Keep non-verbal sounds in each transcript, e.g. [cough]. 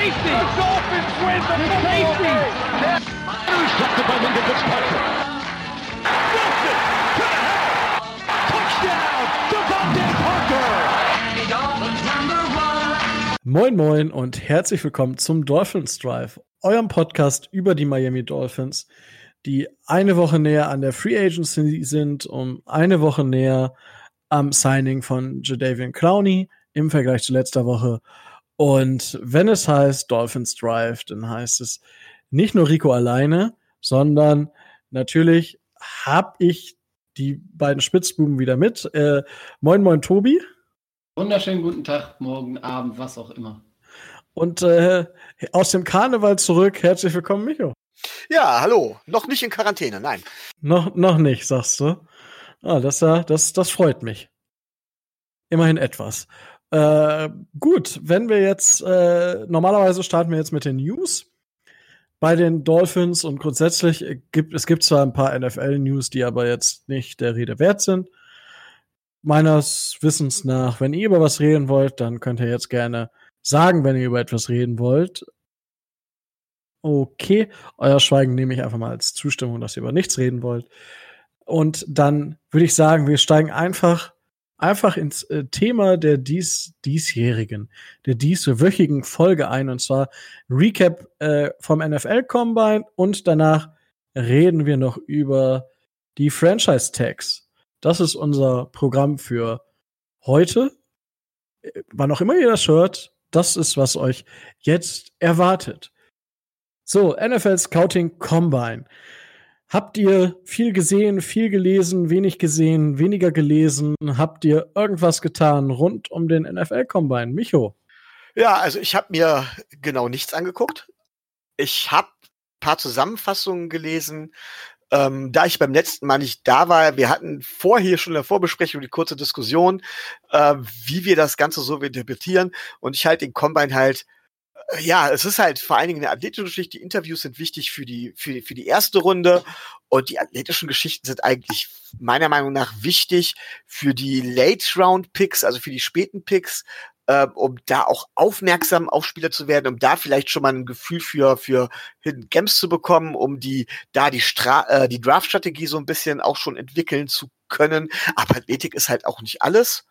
safety. The Dolphins win the safety. Intercepted by Minka Fitzpatrick. Wilson to the house. Touchdown, Devontae Parker. Moin Moin und herzlich willkommen zum Dolphins Drive, eurem Podcast über die Miami Dolphins, die eine Woche näher an der Free Agency sind, um eine Woche näher am Signing von Jadavian Clowney im Vergleich zu letzter Woche. Und wenn es heißt Dolphins Drive, dann heißt es nicht nur Rico alleine, sondern natürlich habe ich die beiden Spitzbuben wieder mit. Äh, moin, moin, Tobi. Wunderschönen guten Tag, morgen, Abend, was auch immer. Und äh, aus dem Karneval zurück, herzlich willkommen, Micho. Ja, hallo. Noch nicht in Quarantäne, nein. Noch, noch nicht, sagst du. Ah, das, das, das freut mich. Immerhin etwas. Äh, gut, wenn wir jetzt, äh, normalerweise starten wir jetzt mit den News bei den Dolphins und grundsätzlich gibt es gibt zwar ein paar NFL-News, die aber jetzt nicht der Rede wert sind. Meines Wissens nach, wenn ihr über was reden wollt, dann könnt ihr jetzt gerne sagen, wenn ihr über etwas reden wollt. Okay, euer Schweigen nehme ich einfach mal als Zustimmung, dass ihr über nichts reden wollt. Und dann würde ich sagen, wir steigen einfach einfach ins äh, Thema der dies, diesjährigen, der dieswöchigen Folge ein und zwar Recap äh, vom NFL Combine und danach reden wir noch über die Franchise Tags. Das ist unser Programm für heute. Äh, wann auch immer ihr das hört, das ist, was euch jetzt erwartet. So, NFL Scouting Combine. Habt ihr viel gesehen, viel gelesen, wenig gesehen, weniger gelesen? Habt ihr irgendwas getan rund um den NFL Combine? Micho? Ja, also ich habe mir genau nichts angeguckt. Ich habe paar Zusammenfassungen gelesen. Ähm, da ich beim letzten Mal nicht da war, wir hatten vorher schon in der Vorbesprechung die kurze Diskussion, äh, wie wir das Ganze so interpretieren. Und ich halte den Combine halt ja, es ist halt vor allen Dingen eine athletische Geschichte. Die Interviews sind wichtig für die, für, für die erste Runde. Und die athletischen Geschichten sind eigentlich meiner Meinung nach wichtig für die Late-Round-Picks, also für die späten Picks, äh, um da auch aufmerksam auf Spieler zu werden, um da vielleicht schon mal ein Gefühl für, für Hidden Games zu bekommen, um die, da die, Stra äh, die Draft-Strategie so ein bisschen auch schon entwickeln zu können. Aber Athletik ist halt auch nicht alles.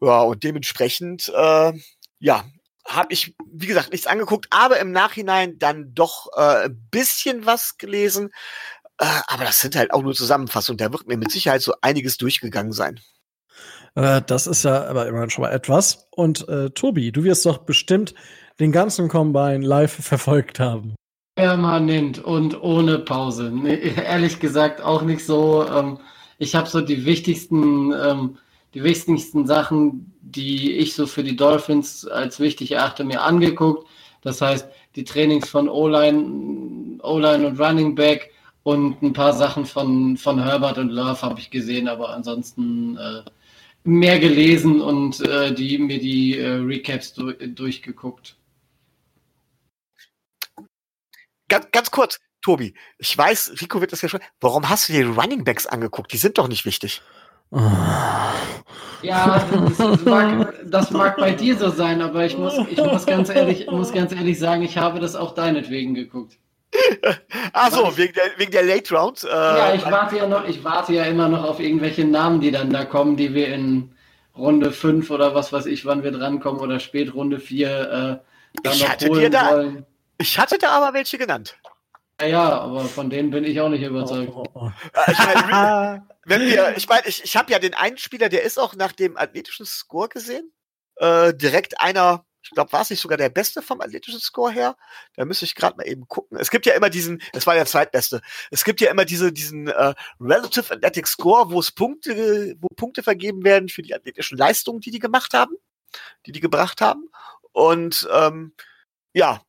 Ja, und dementsprechend, äh, ja, habe ich, wie gesagt, nichts angeguckt, aber im Nachhinein dann doch äh, ein bisschen was gelesen. Äh, aber das sind halt auch nur Zusammenfassungen. Da wird mir mit Sicherheit so einiges durchgegangen sein. Äh, das ist ja aber immerhin schon mal etwas. Und äh, Tobi, du wirst doch bestimmt den ganzen Combine live verfolgt haben. Permanent und ohne Pause. Nee, ehrlich gesagt auch nicht so. Ähm, ich habe so die wichtigsten ähm, die wichtigsten Sachen, die ich so für die Dolphins als wichtig erachte, mir angeguckt. Das heißt, die Trainings von O-Line, und Running Back und ein paar Sachen von, von Herbert und Love habe ich gesehen, aber ansonsten äh, mehr gelesen und äh, die, mir die äh, Recaps du durchgeguckt. Ganz, ganz kurz, Tobi, ich weiß, Rico wird das ja schon. Warum hast du dir die Running Backs angeguckt? Die sind doch nicht wichtig. Ja, das, mag, das, mag, bei dir so sein, aber ich muss, ich muss, ganz, ehrlich, muss ganz ehrlich sagen, ich habe das auch deinetwegen geguckt. Ach so, wegen der, wegen der Late Round. Äh, ja, ich warte ja, noch, ich warte ja immer noch auf irgendwelche Namen, die dann da kommen, die wir in Runde 5 oder was weiß ich, wann wir drankommen oder spät Runde 4 äh, dann ich noch hatte holen dir da, wollen. Ich hatte da aber welche genannt. Ja, ja, aber von denen bin ich auch nicht überzeugt. Oh, oh, oh. Ich meine, [laughs] wenn wir, ich meine, ich, ich habe ja den einen Spieler, der ist auch nach dem athletischen Score gesehen. Äh, direkt einer, ich glaube, war es nicht sogar der Beste vom athletischen Score her? Da müsste ich gerade mal eben gucken. Es gibt ja immer diesen, das war der zweitbeste. Es gibt ja immer diese, diesen äh, Relative Athletic Score, wo es Punkte, wo Punkte vergeben werden für die athletischen Leistungen, die die gemacht haben, die die gebracht haben. Und ähm, ja,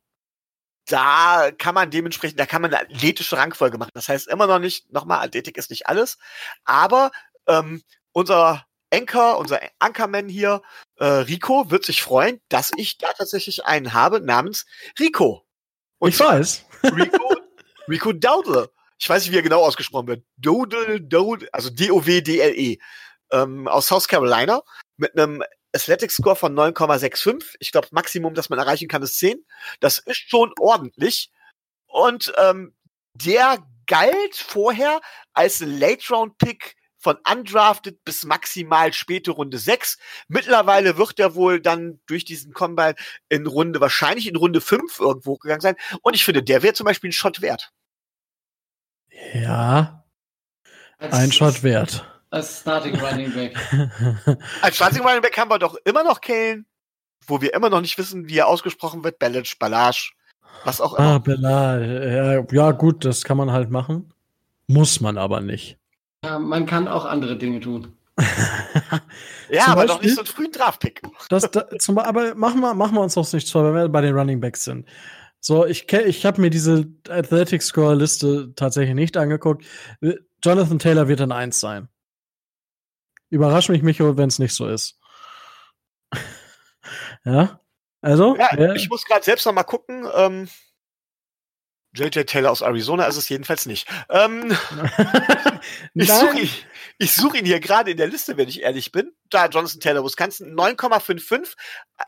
da kann man dementsprechend, da kann man eine athletische Rangfolge machen. Das heißt immer noch nicht, nochmal, Athletik ist nicht alles, aber ähm, unser Anchor, unser Anchorman hier, äh, Rico, wird sich freuen, dass ich da tatsächlich einen habe namens Rico. Und ich weiß. Rico, [laughs] Rico Dowdle. Ich weiß nicht, wie er genau ausgesprochen wird. Dodle, Dodle, also D-O-W-D-L-E. Ähm, aus South Carolina mit einem Athletic Score von 9,65. Ich glaube, Maximum, das man erreichen kann, ist 10. Das ist schon ordentlich. Und ähm, der galt vorher als Late-Round-Pick von undrafted bis maximal späte Runde 6. Mittlerweile wird er wohl dann durch diesen Combine in Runde, wahrscheinlich in Runde 5 irgendwo gegangen sein. Und ich finde, der wäre zum Beispiel ein Shot wert. Ja, ein Shot wert. Als Starting Running Back. [laughs] Als Starting Running Back haben wir doch immer noch Kane, wo wir immer noch nicht wissen, wie er ausgesprochen wird. Ballage, Ballage, was auch immer. Ah, Bellage. Ja, ja, gut, das kann man halt machen. Muss man aber nicht. Ja, man kann auch andere Dinge tun. [laughs] ja, zum aber doch Beispiel- nicht so einen frühen Draftpick. Das, da, zum, aber machen wir, machen wir uns doch nicht vor, wenn wir bei den Running Backs sind. So, ich, ich habe mir diese Athletic Score Liste tatsächlich nicht angeguckt. Jonathan Taylor wird dann eins sein. Überrasch mich, Micho, wenn es nicht so ist. [laughs] ja? Also? Ja, wer- ich muss gerade selbst noch mal gucken. Ähm, JJ Taylor aus Arizona ist es jedenfalls nicht. Ähm, [laughs] ich suche ihn, ich such ihn hier gerade in der Liste, wenn ich ehrlich bin. Da, Jonathan Taylor, Wisconsin, 9,55.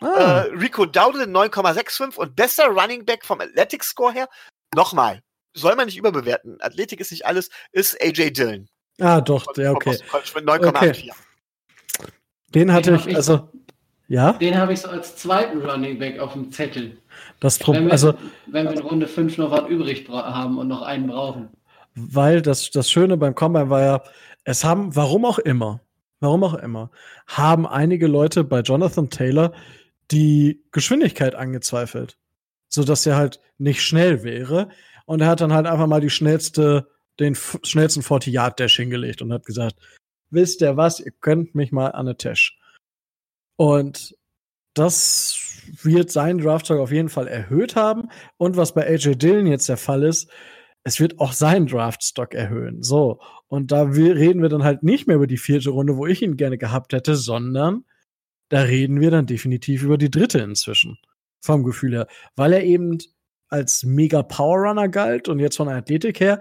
Ah. Äh, Rico Dowdle, 9,65. Und bester Running Back vom Athletic Score her, nochmal, soll man nicht überbewerten. Athletik ist nicht alles, ist AJ Dillon. Ah, doch, von okay. Mit 9,84. Den hatte Den ich, also, ja, Den habe ich so als zweiten Running Back auf dem Zettel. das Wenn Problem, wir, also, wenn wir in Runde 5 noch was übrig haben und noch einen brauchen. weil das, das Schöne beim Combine war ja, es haben, warum auch immer, warum auch immer, haben einige Leute bei Jonathan Taylor die Geschwindigkeit angezweifelt. So dass er halt nicht schnell wäre. Und er hat dann halt einfach mal die schnellste, den schnellsten 40-Yard-Dash hingelegt und hat gesagt, wisst ihr was, ihr könnt mich mal an eine Tash. Und das wird seinen Draftstock auf jeden Fall erhöht haben. Und was bei AJ Dillon jetzt der Fall ist, es wird auch seinen Draftstock erhöhen. So. Und da reden wir dann halt nicht mehr über die vierte Runde, wo ich ihn gerne gehabt hätte, sondern da reden wir dann definitiv über die dritte inzwischen. Vom Gefühl her. Weil er eben als mega Power Runner galt und jetzt von der Athletik her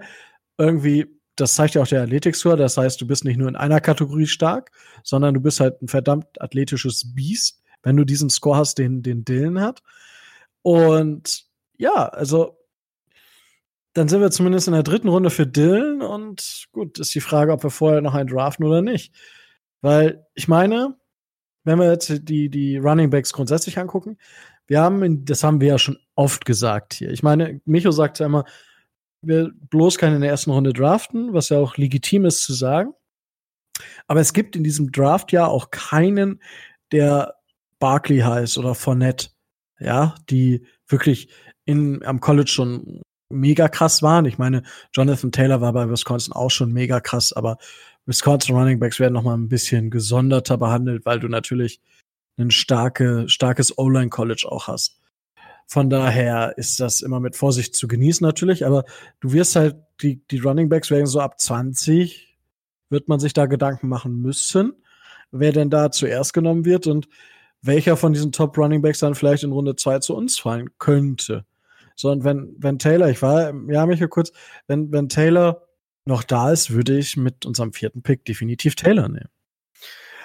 irgendwie, das zeigt ja auch der Athletik-Score, das heißt, du bist nicht nur in einer Kategorie stark, sondern du bist halt ein verdammt athletisches Biest, wenn du diesen Score hast, den, den Dylan hat. Und ja, also dann sind wir zumindest in der dritten Runde für Dylan und gut, ist die Frage, ob wir vorher noch einen draften oder nicht. Weil ich meine, wenn wir jetzt die, die Running Backs grundsätzlich angucken, wir haben, das haben wir ja schon oft gesagt hier. Ich meine, Micho sagt ja immer, wir bloß keine in der ersten Runde draften, was ja auch legitim ist zu sagen. Aber es gibt in diesem Draft ja auch keinen, der Barkley heißt oder Fournette, ja, die wirklich in, am College schon mega krass waren. Ich meine, Jonathan Taylor war bei Wisconsin auch schon mega krass, aber Wisconsin Running Backs werden noch mal ein bisschen gesonderter behandelt, weil du natürlich ein starke, starkes O-Line College auch hast. Von daher ist das immer mit Vorsicht zu genießen natürlich, aber du wirst halt, die, die Running Backs werden so ab 20, wird man sich da Gedanken machen müssen, wer denn da zuerst genommen wird und welcher von diesen Top Running Backs dann vielleicht in Runde 2 zu uns fallen könnte. So, und wenn, wenn Taylor, ich war, ja, Michael kurz, wenn, wenn Taylor noch da ist, würde ich mit unserem vierten Pick definitiv Taylor nehmen.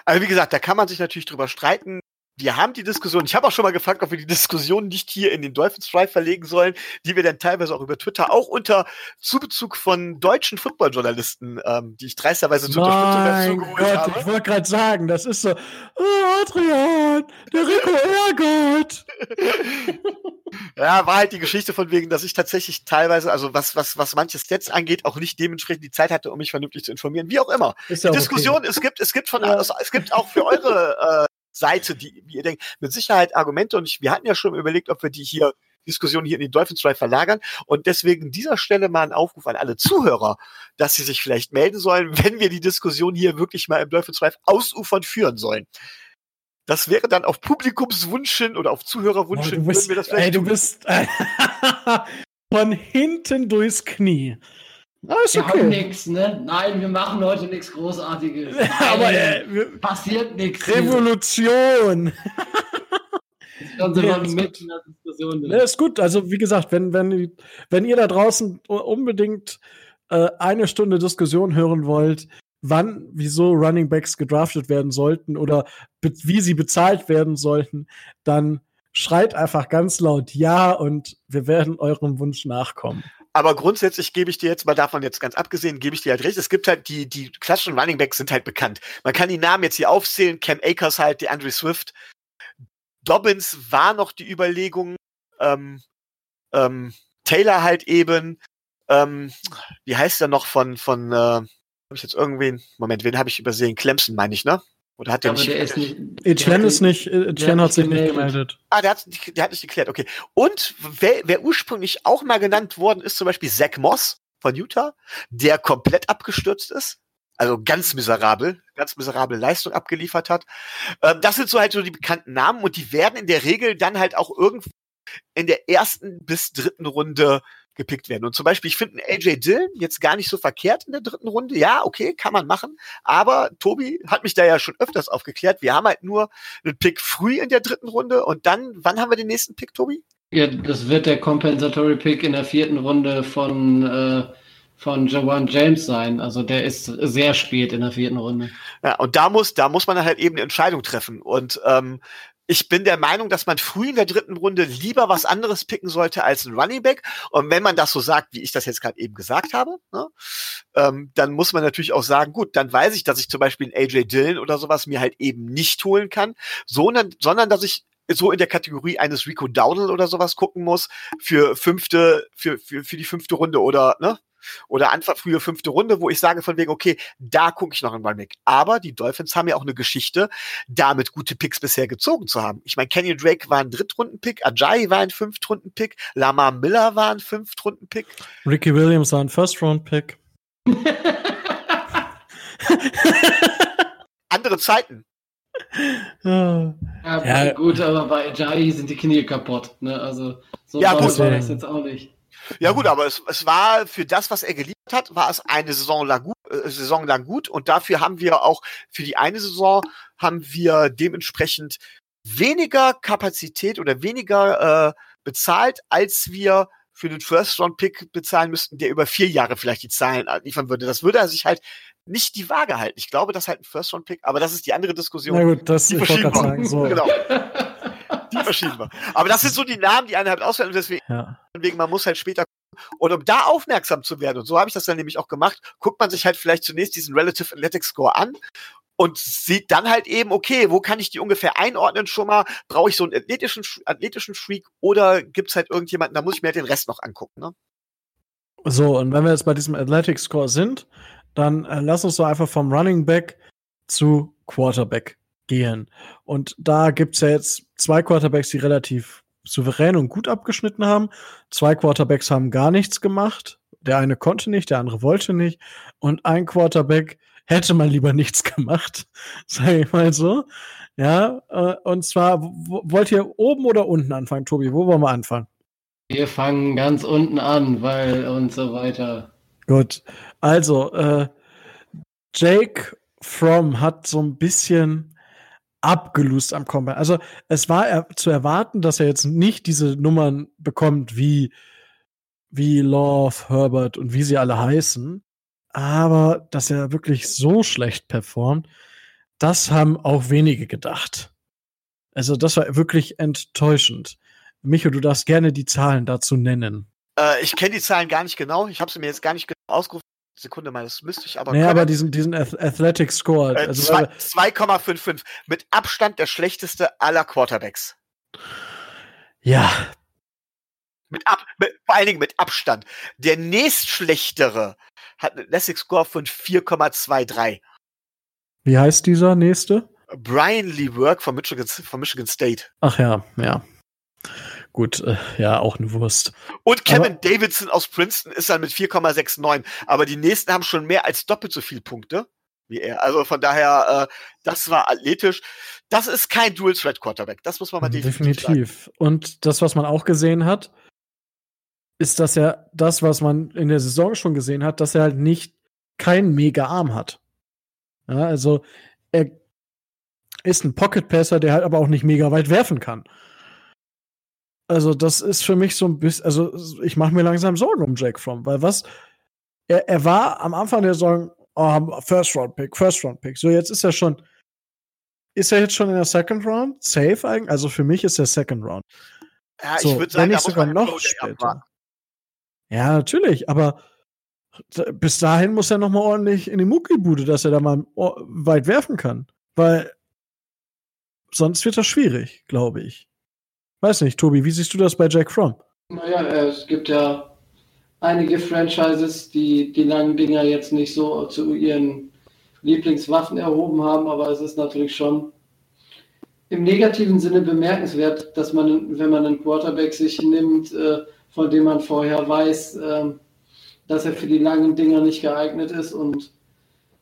Also wie gesagt, da kann man sich natürlich drüber streiten. Wir haben die Diskussion. Ich habe auch schon mal gefragt, ob wir die Diskussion nicht hier in den Dolphins Drive verlegen sollen, die wir dann teilweise auch über Twitter, auch unter Zubezug von deutschen Footballjournalisten, ähm, die ich dreisterweise Mein geholt Gott, habe. ich wollte gerade sagen, das ist so, oh, Adrian, der Rico Ehrgott. [laughs] Ja, war halt die Geschichte von wegen, dass ich tatsächlich teilweise, also was, was, was manche Stats angeht, auch nicht dementsprechend die Zeit hatte, um mich vernünftig zu informieren. Wie auch immer. Ist Die Diskussion, es gibt, es gibt von, Ja. es gibt auch für eure äh, Seite, die, wie ihr denkt, mit Sicherheit Argumente und ich, wir hatten ja schon überlegt, ob wir die hier Diskussion hier in den Dolphins Drive verlagern und deswegen dieser Stelle mal ein Aufruf an alle Zuhörer, dass sie sich vielleicht melden sollen, [laughs] wenn wir die Diskussion hier wirklich mal im Dolphins Drive ausufern führen sollen. Das wäre dann auf Publikumswunsch hin oder auf du bist, würden wir das vielleicht ey, du bist [laughs] von hinten durchs Knie. Ah, ist Wir haben okay. nichts, ne? Nein, wir machen heute nichts Großartiges. [laughs] Nein, Aber äh, passiert nichts. Revolution. [laughs] [laughs] Dann sind Nee, wir ist mitten in der Diskussion. Ne, drin. ist gut. Also, wie gesagt, wenn, wenn, wenn ihr da draußen unbedingt äh, eine Stunde Diskussion hören wollt, wann, wieso Running Backs gedraftet werden sollten oder wie sie bezahlt werden sollten, dann schreit einfach ganz laut Ja und wir werden eurem Wunsch nachkommen. Aber grundsätzlich gebe ich dir jetzt mal davon jetzt ganz abgesehen, gebe ich dir halt recht. Es gibt halt die, die klassischen Running Backs sind halt bekannt. Man kann die Namen jetzt hier aufzählen. Cam Akers halt, die Andre Swift. Dobbins war noch die Überlegung. Ähm, ähm, Taylor halt eben. Ähm, wie heißt der noch von, von, äh, habe ich jetzt irgendwen, Moment, wen habe ich übersehen? Clemson meine ich, ne? Oder hat der nicht? Der ist nicht Etienne ist nicht, Etienne hat sich nicht gemeldet. Ah, der hat, der hat nicht geklärt, okay. Und wer, wer ursprünglich auch mal genannt worden ist, zum Beispiel Zach Moss von Utah, der komplett abgestürzt ist. Also ganz miserabel, ganz miserable Leistung abgeliefert hat. Ähm, das sind so halt so die bekannten Namen und die werden in der Regel dann halt auch irgendwo in der ersten bis dritten Runde gepickt werden. Und zum Beispiel, ich finde AJ Dillon jetzt gar nicht so verkehrt in der dritten Runde. Ja, okay, kann man machen. Aber Tobi hat mich da ja schon öfters aufgeklärt. Wir haben halt nur einen Pick früh in der dritten Runde und dann, wann haben wir den nächsten Pick, Tobi? Ja, das wird der Compensatory Pick in der vierten Runde von, äh, von Jawan James sein. Also der ist sehr spät in der vierten Runde. Ja, und da muss, da muss man halt eben eine Entscheidung treffen. Und ähm, ich bin der Meinung, dass man früh in der dritten Runde lieber was anderes picken sollte als ein Running Back. Und wenn man das so sagt, wie ich das jetzt gerade eben gesagt habe, ne, ähm, dann muss man natürlich auch sagen, gut, dann weiß ich, dass ich zum Beispiel einen AJ Dillon oder sowas mir halt eben nicht holen kann, sondern, sondern dass ich so in der Kategorie eines Rico Dowdle oder sowas gucken muss für fünfte, für, für, für die fünfte Runde oder, ne? Oder Anfang frühe fünfte Runde, wo ich sage von wegen, okay, da gucke ich noch einen Runback. Aber die Dolphins haben ja auch eine Geschichte, damit gute Picks bisher gezogen zu haben. Ich meine, Kenny Drake war ein Drittrunden-Pick, Ajayi war ein Fünftrunden-Pick, Lamar Miller war ein Fünftrunden-Pick. Ricky Williams war ein First-Round-Pick. [laughs] Andere Zeiten. Ja, ja, gut, aber bei Ajayi sind die Knie kaputt. Ne? Also so ja, gut, war das jetzt auch nicht. Ja gut, aber es, es war für das, was er geliefert hat, war es eine Saison lang gut, äh, Saison lang gut und dafür haben wir auch für die eine Saison haben wir dementsprechend weniger Kapazität oder weniger äh, bezahlt, als wir für den First-Round-Pick bezahlen müssten, der über vier Jahre vielleicht die Zahlen liefern würde. Das würde er sich halt nicht die Waage halten. Ich glaube, das ist halt ein First-Round-Pick, aber das ist die andere Diskussion. Na gut, das die ich wollte gerade sagen. So. Genau. [laughs] die verschieden war. Aber das sind so die Namen, die einen halt auswählen und deswegen, Ja. deswegen, man muss halt später gucken. Und um da aufmerksam zu werden, und so habe ich das dann nämlich auch gemacht, guckt man sich halt vielleicht zunächst diesen Relative Athletic Score an und sieht dann halt eben, okay, wo kann ich die ungefähr einordnen schon mal? Brauche ich so einen athletischen, athletischen Freak oder gibt's halt irgendjemanden, da muss ich mir halt den Rest noch angucken, ne? So, und wenn wir jetzt bei diesem Athletic Score sind, dann äh, lass uns doch einfach vom Running Back zu Quarterback gehen. Und da gibt's ja jetzt zwei Quarterbacks, die relativ souverän und gut abgeschnitten haben. Zwei Quarterbacks haben gar nichts gemacht. Der eine konnte nicht, der andere wollte nicht. Und ein Quarterback hätte mal lieber nichts [laughs] gemacht, sage ich mal so. Ja, äh, und zwar, wo- wollt ihr oben oder unten anfangen, Tobi? Wo wollen wir anfangen? Wir fangen ganz unten an, weil und so weiter. Gut. Also, äh, Jake Fromm hat so ein bisschen abgelust am Combine. Also, es war er zu erwarten, dass er jetzt nicht diese Nummern bekommt wie, wie Love, Herbert und wie sie alle heißen. Aber dass er wirklich so schlecht performt, das haben auch wenige gedacht. Also, das war wirklich enttäuschend. Micho, du darfst gerne die Zahlen dazu nennen. Äh, ich kenne die Zahlen gar nicht genau. Ich habe sie mir jetzt gar nicht genau ausgerufen. Sekunde mal, das müsste ich aber. naja, können. aber diesen, diesen Ath- Athletic Score. Äh, also, zwei- weil- 2,55. Mit Abstand der schlechteste aller Quarterbacks. ja, Mit ab, mit, vor allen Dingen mit Abstand. Der nächstschlechtere hat einen Athletic Score von 4,23. wie heißt dieser nächste? Brian Lee Work von Michigan, von Michigan State. Ach ja, ja. Gut, äh, ja, auch eine Wurst. Und Kevin Aber- Davidson aus Princeton ist dann mit 4,69. Aber die nächsten haben schon mehr als doppelt so viele Punkte wie er. Also von daher, äh, das war athletisch. Das ist kein Dual Threat Quarterback. Das muss man mal definitiv, sagen. Definitiv. Und das, was man auch gesehen hat, ist, dass er das, was man in der Saison schon gesehen hat, dass er halt nicht keinen mega Arm hat. Ja, also er ist ein Pocket Passer, der halt aber auch nicht mega weit werfen kann. Also das ist für mich so ein bisschen, also ich mache mir langsam Sorgen um Jack Fromm, weil was er, er war am Anfang der Saison oh, First Round Pick, First Round Pick. So, jetzt ist er schon, ist er jetzt schon in der Second Round? Safe eigentlich? Also für mich ist er Second Round. Ja, so, ich würde sagen, wenn muss sogar noch später. Ja, natürlich, aber bis dahin muss er noch mal ordentlich in die Muckibude, dass er da mal weit werfen kann. Weil sonst wird das schwierig, glaube ich. Weiß nicht, Tobi, wie siehst du das bei Jack Fromm? Naja, es gibt ja einige Franchises, die die langen Dinger jetzt nicht so zu ihren Lieblingswaffen erhoben haben, aber es ist natürlich schon im negativen Sinne bemerkenswert, dass man, wenn man einen Quarterback sich nimmt, äh, von dem man vorher weiß, ähm, dass er für die langen Dinger nicht geeignet ist und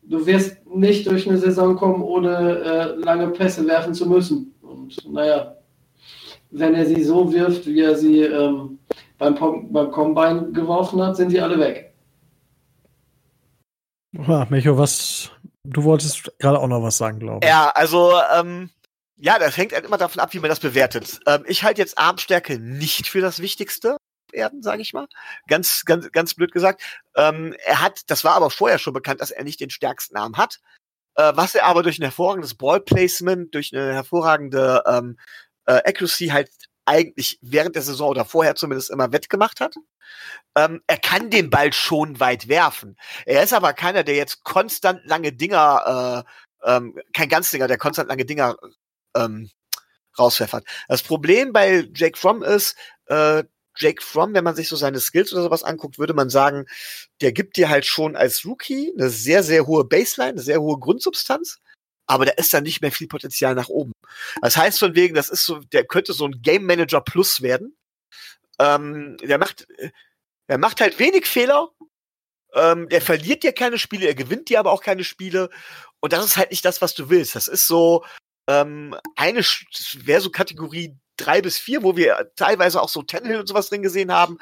du wirst nicht durch eine Saison kommen, ohne äh, lange Pässe werfen zu müssen. Und naja, wenn er sie so wirft, wie er sie ähm, beim, beim Combine geworfen hat, sind sie alle weg. Ja, Micho, was, du wolltest gerade auch noch was sagen, glaube ich. Ja, also, ähm, ja, das hängt halt immer davon ab, wie man das bewertet. Ähm, ich halte jetzt Armstärke nicht für das Wichtigste werden, sage ich mal. Ganz, ganz, ganz blöd gesagt. Ähm, er hat, das war aber vorher schon bekannt, dass er nicht den stärksten Arm hat. Äh, was er aber durch ein hervorragendes Ballplacement, durch eine hervorragende ähm, äh, Accuracy halt eigentlich während der Saison oder vorher zumindest immer wettgemacht hat. Ähm, er kann den Ball schon weit werfen. Er ist aber keiner, der jetzt konstant lange Dinger, äh, ähm, kein Ganzdinger, der konstant lange Dinger ähm, rauspfeffert. Das Problem bei Jake Fromm ist, äh, Jake Fromm, wenn man sich so seine Skills oder sowas anguckt, würde man sagen, der gibt dir halt schon als Rookie eine sehr, sehr hohe Baseline, eine sehr hohe Grundsubstanz, aber da ist dann nicht mehr viel Potenzial nach oben. Das heißt von wegen, das ist so, der könnte so ein Game Manager Plus werden. Ähm, der macht, der macht halt wenig Fehler. Ähm, der verliert dir keine Spiele, er gewinnt dir aber auch keine Spiele. Und das ist halt nicht das, was du willst. Das ist so ähm, eine, wäre so Kategorie drei bis vier, wo wir teilweise auch so Tannehill und sowas drin gesehen haben.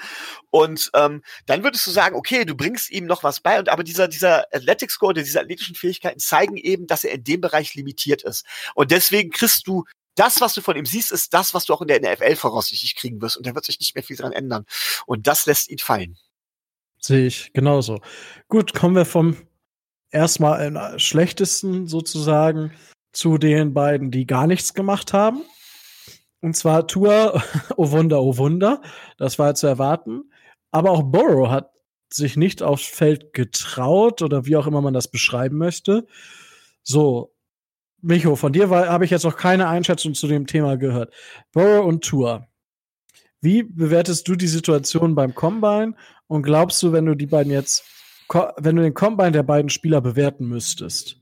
Und ähm, dann würdest du sagen, okay, du bringst ihm noch was bei, und aber dieser, dieser Athletic Score, diese athletischen Fähigkeiten zeigen eben, dass er in dem Bereich limitiert ist. Und deswegen kriegst du das, was du von ihm siehst, ist das, was du auch in der NFL voraussichtlich kriegen wirst. Und da wird sich nicht mehr viel dran ändern. Und das lässt ihn fallen. Sehe ich genauso. Gut, kommen wir vom erstmal äh, schlechtesten sozusagen zu den beiden, die gar nichts gemacht haben. Und zwar Tour, [laughs] oh Wunder, oh Wunder, das war zu erwarten. Aber auch Burrow hat sich nicht aufs Feld getraut oder wie auch immer man das beschreiben möchte. So, Micho, von dir habe ich jetzt noch keine Einschätzung zu dem Thema gehört. Burrow und Tour. Wie bewertest du die Situation beim Combine und glaubst du, wenn du die beiden jetzt, wenn du den Combine der beiden Spieler bewerten müsstest,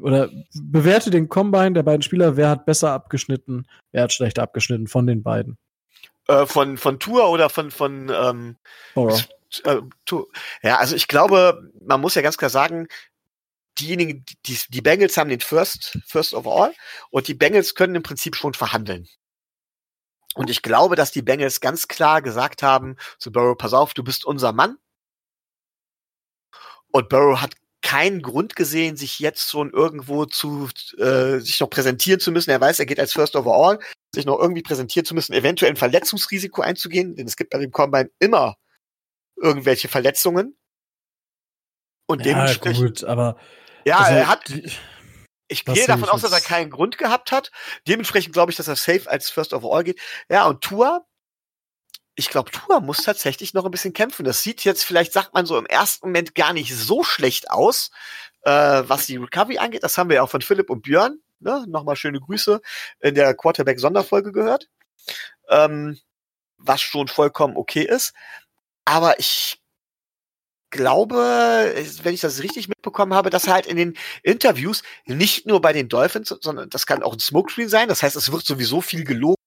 oder bewerte den Combine der beiden Spieler, wer hat besser abgeschnitten, wer hat schlechter abgeschnitten von den beiden? Äh, von, von Tour oder von, von ähm, äh, Tour. Ja, also ich glaube, man muss ja ganz klar sagen, diejenigen, die, die Bengals haben den First, First overall und die Bengals können im Prinzip schon verhandeln. Und ich glaube, dass die Bengals ganz klar gesagt haben zu Burrow, pass auf, du bist unser Mann. Und Burrow hat keinen Grund gesehen, sich jetzt schon irgendwo zu äh, sich noch präsentieren zu müssen. Er weiß, er geht als First overall, sich noch irgendwie präsentieren zu müssen, eventuell ein Verletzungsrisiko einzugehen, denn es gibt bei dem Combine immer irgendwelche Verletzungen. Und Ja, dementsprechend, gut, aber ja, also, er hat, ich gehe davon aus, dass er keinen Grund gehabt hat. Dementsprechend glaube ich, dass er safe als First overall geht. Ja, und Tua, ich glaube, Tua muss tatsächlich noch ein bisschen kämpfen. Das sieht jetzt vielleicht, sagt man so im ersten Moment gar nicht so schlecht aus, äh, was die Recovery angeht. Das haben wir ja auch von Philipp und Björn, ne? nochmal schöne Grüße, in der Quarterback-Sonderfolge gehört. Ähm, was schon vollkommen okay ist. Aber ich glaube, wenn ich das richtig mitbekommen habe, dass er halt in den Interviews nicht nur bei den Dolphins, sondern das kann auch ein Smokescreen sein. Das heißt, es wird sowieso viel gelogen.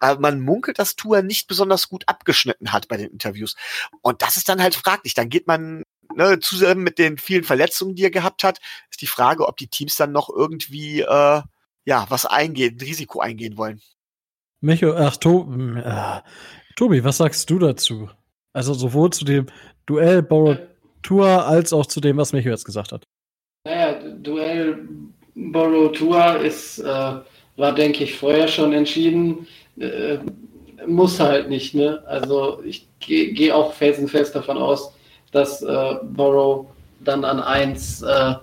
Aber man munkelt, dass Tua nicht besonders gut abgeschnitten hat bei den Interviews. Und das ist dann halt fraglich. Dann geht man ne, zusammen mit den vielen Verletzungen, die er gehabt hat, ist die Frage, ob die Teams dann noch irgendwie äh, ja was eingehen, ein Risiko eingehen wollen. Micho, ach, to äh, Tobi, was sagst du dazu? Also sowohl zu dem Duell Burrow Tour als auch zu dem, was Micho jetzt gesagt hat. Naja, Duell Borrow Tour ist, äh, war, denke ich, vorher schon entschieden. Äh, muss halt nicht, ne? Also ich gehe geh auch felsenfest davon aus, dass äh, Borrow dann an eins äh,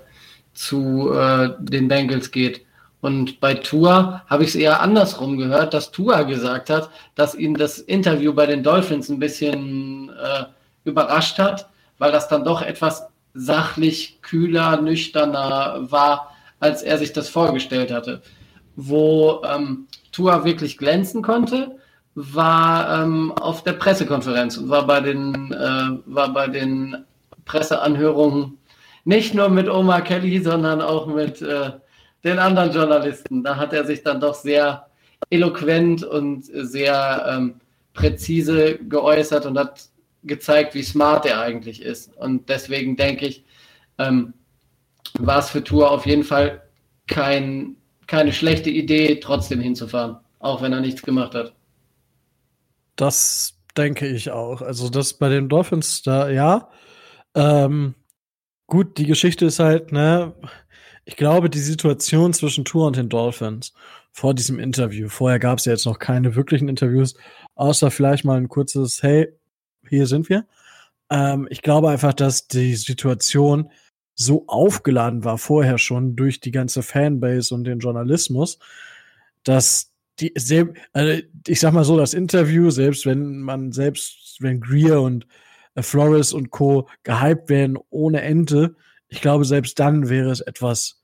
zu äh, den Bengals geht. Und bei Tua habe ich es eher andersrum gehört, dass Tua gesagt hat, dass ihn das Interview bei den Dolphins ein bisschen äh, überrascht hat, weil das dann doch etwas sachlich kühler, nüchterner war, als er sich das vorgestellt hatte. Wo ähm, Tua wirklich glänzen konnte, war ähm, auf der Pressekonferenz und war bei den, äh, war bei den Presseanhörungen nicht nur mit Omar Kelly, sondern auch mit äh, den anderen Journalisten. Da hat er sich dann doch sehr eloquent und sehr ähm, präzise geäußert und hat gezeigt, wie smart er eigentlich ist. Und deswegen denke ich, ähm, war es für Tour auf jeden Fall kein, keine schlechte Idee, trotzdem hinzufahren, auch wenn er nichts gemacht hat. Das denke ich auch. Also das bei den Dolphins da, ja. Ähm, gut, die Geschichte ist halt, ne, ich glaube, die Situation zwischen Tour und den Dolphins vor diesem Interview, vorher gab es ja jetzt noch keine wirklichen Interviews, außer vielleicht mal ein kurzes, hey, hier sind wir. Ähm, ich glaube einfach, dass die Situation so aufgeladen war vorher schon durch die ganze Fanbase und den Journalismus, dass die, also ich sag mal so, das Interview, selbst wenn man, selbst wenn Greer und äh, Flores und Co. gehypt werden ohne Ende, ich glaube, selbst dann wäre es etwas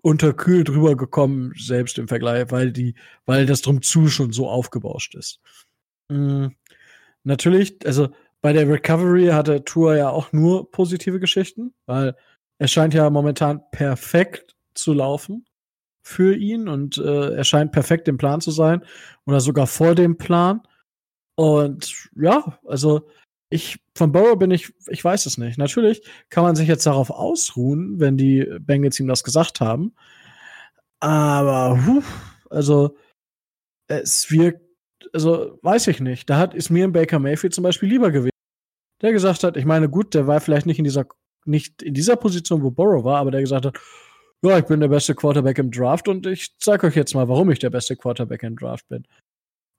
unterkühlt rübergekommen, selbst im Vergleich, weil die, weil das drum zu schon so aufgebauscht ist. Mhm. Natürlich, also bei der Recovery hat der Tour ja auch nur positive Geschichten, weil er scheint ja momentan perfekt zu laufen für ihn und äh, er scheint perfekt im Plan zu sein oder sogar vor dem Plan. Und ja, also ich von Burrow bin ich, ich weiß es nicht. Natürlich kann man sich jetzt darauf ausruhen, wenn die Bengals ihm das gesagt haben. Aber huh, also es wirkt, also weiß ich nicht. Da hat ist mir ein Baker Mayfield zum Beispiel lieber gewesen, der gesagt hat, ich meine gut, der war vielleicht nicht in dieser nicht in dieser Position, wo Burrow war, aber der gesagt hat, ja, ich bin der beste Quarterback im Draft und ich zeige euch jetzt mal, warum ich der beste Quarterback im Draft bin.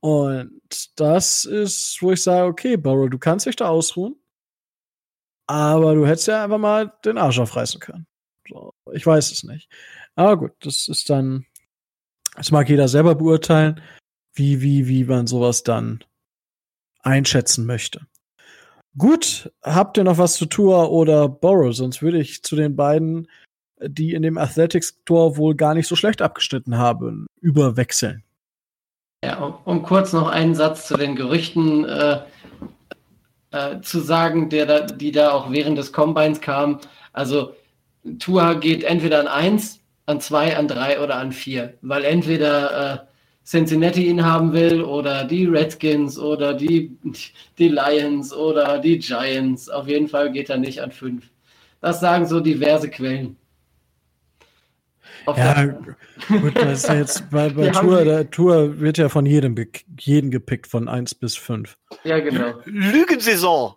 Und das ist, wo ich sage, okay, Burrow, du kannst dich da ausruhen, aber du hättest ja einfach mal den Arsch aufreißen können. So, ich weiß es nicht. Aber gut, das ist dann, das mag jeder selber beurteilen, wie, wie, wie man sowas dann einschätzen möchte. Gut, habt ihr noch was zu Tour oder Borrow? Sonst würde ich zu den beiden die in dem Athletics-Tor wohl gar nicht so schlecht abgeschnitten haben, überwechseln. Ja, um, um, kurz noch einen Satz zu den Gerüchten äh, äh, zu sagen, der da, die da auch während des Combines kamen. Also Tua geht entweder an 1, an 2, an 3 oder an 4, weil entweder äh, Cincinnati ihn haben will oder die Redskins oder die, die Lions oder die Giants. Auf jeden Fall geht er nicht an 5. Das sagen so diverse Quellen. Auf ja, gut, das ist ja jetzt [laughs] bei, bei Tour, der Tour wird ja von jedem, jeden gepickt, von 1 bis 5. Ja, genau. Lügensaison!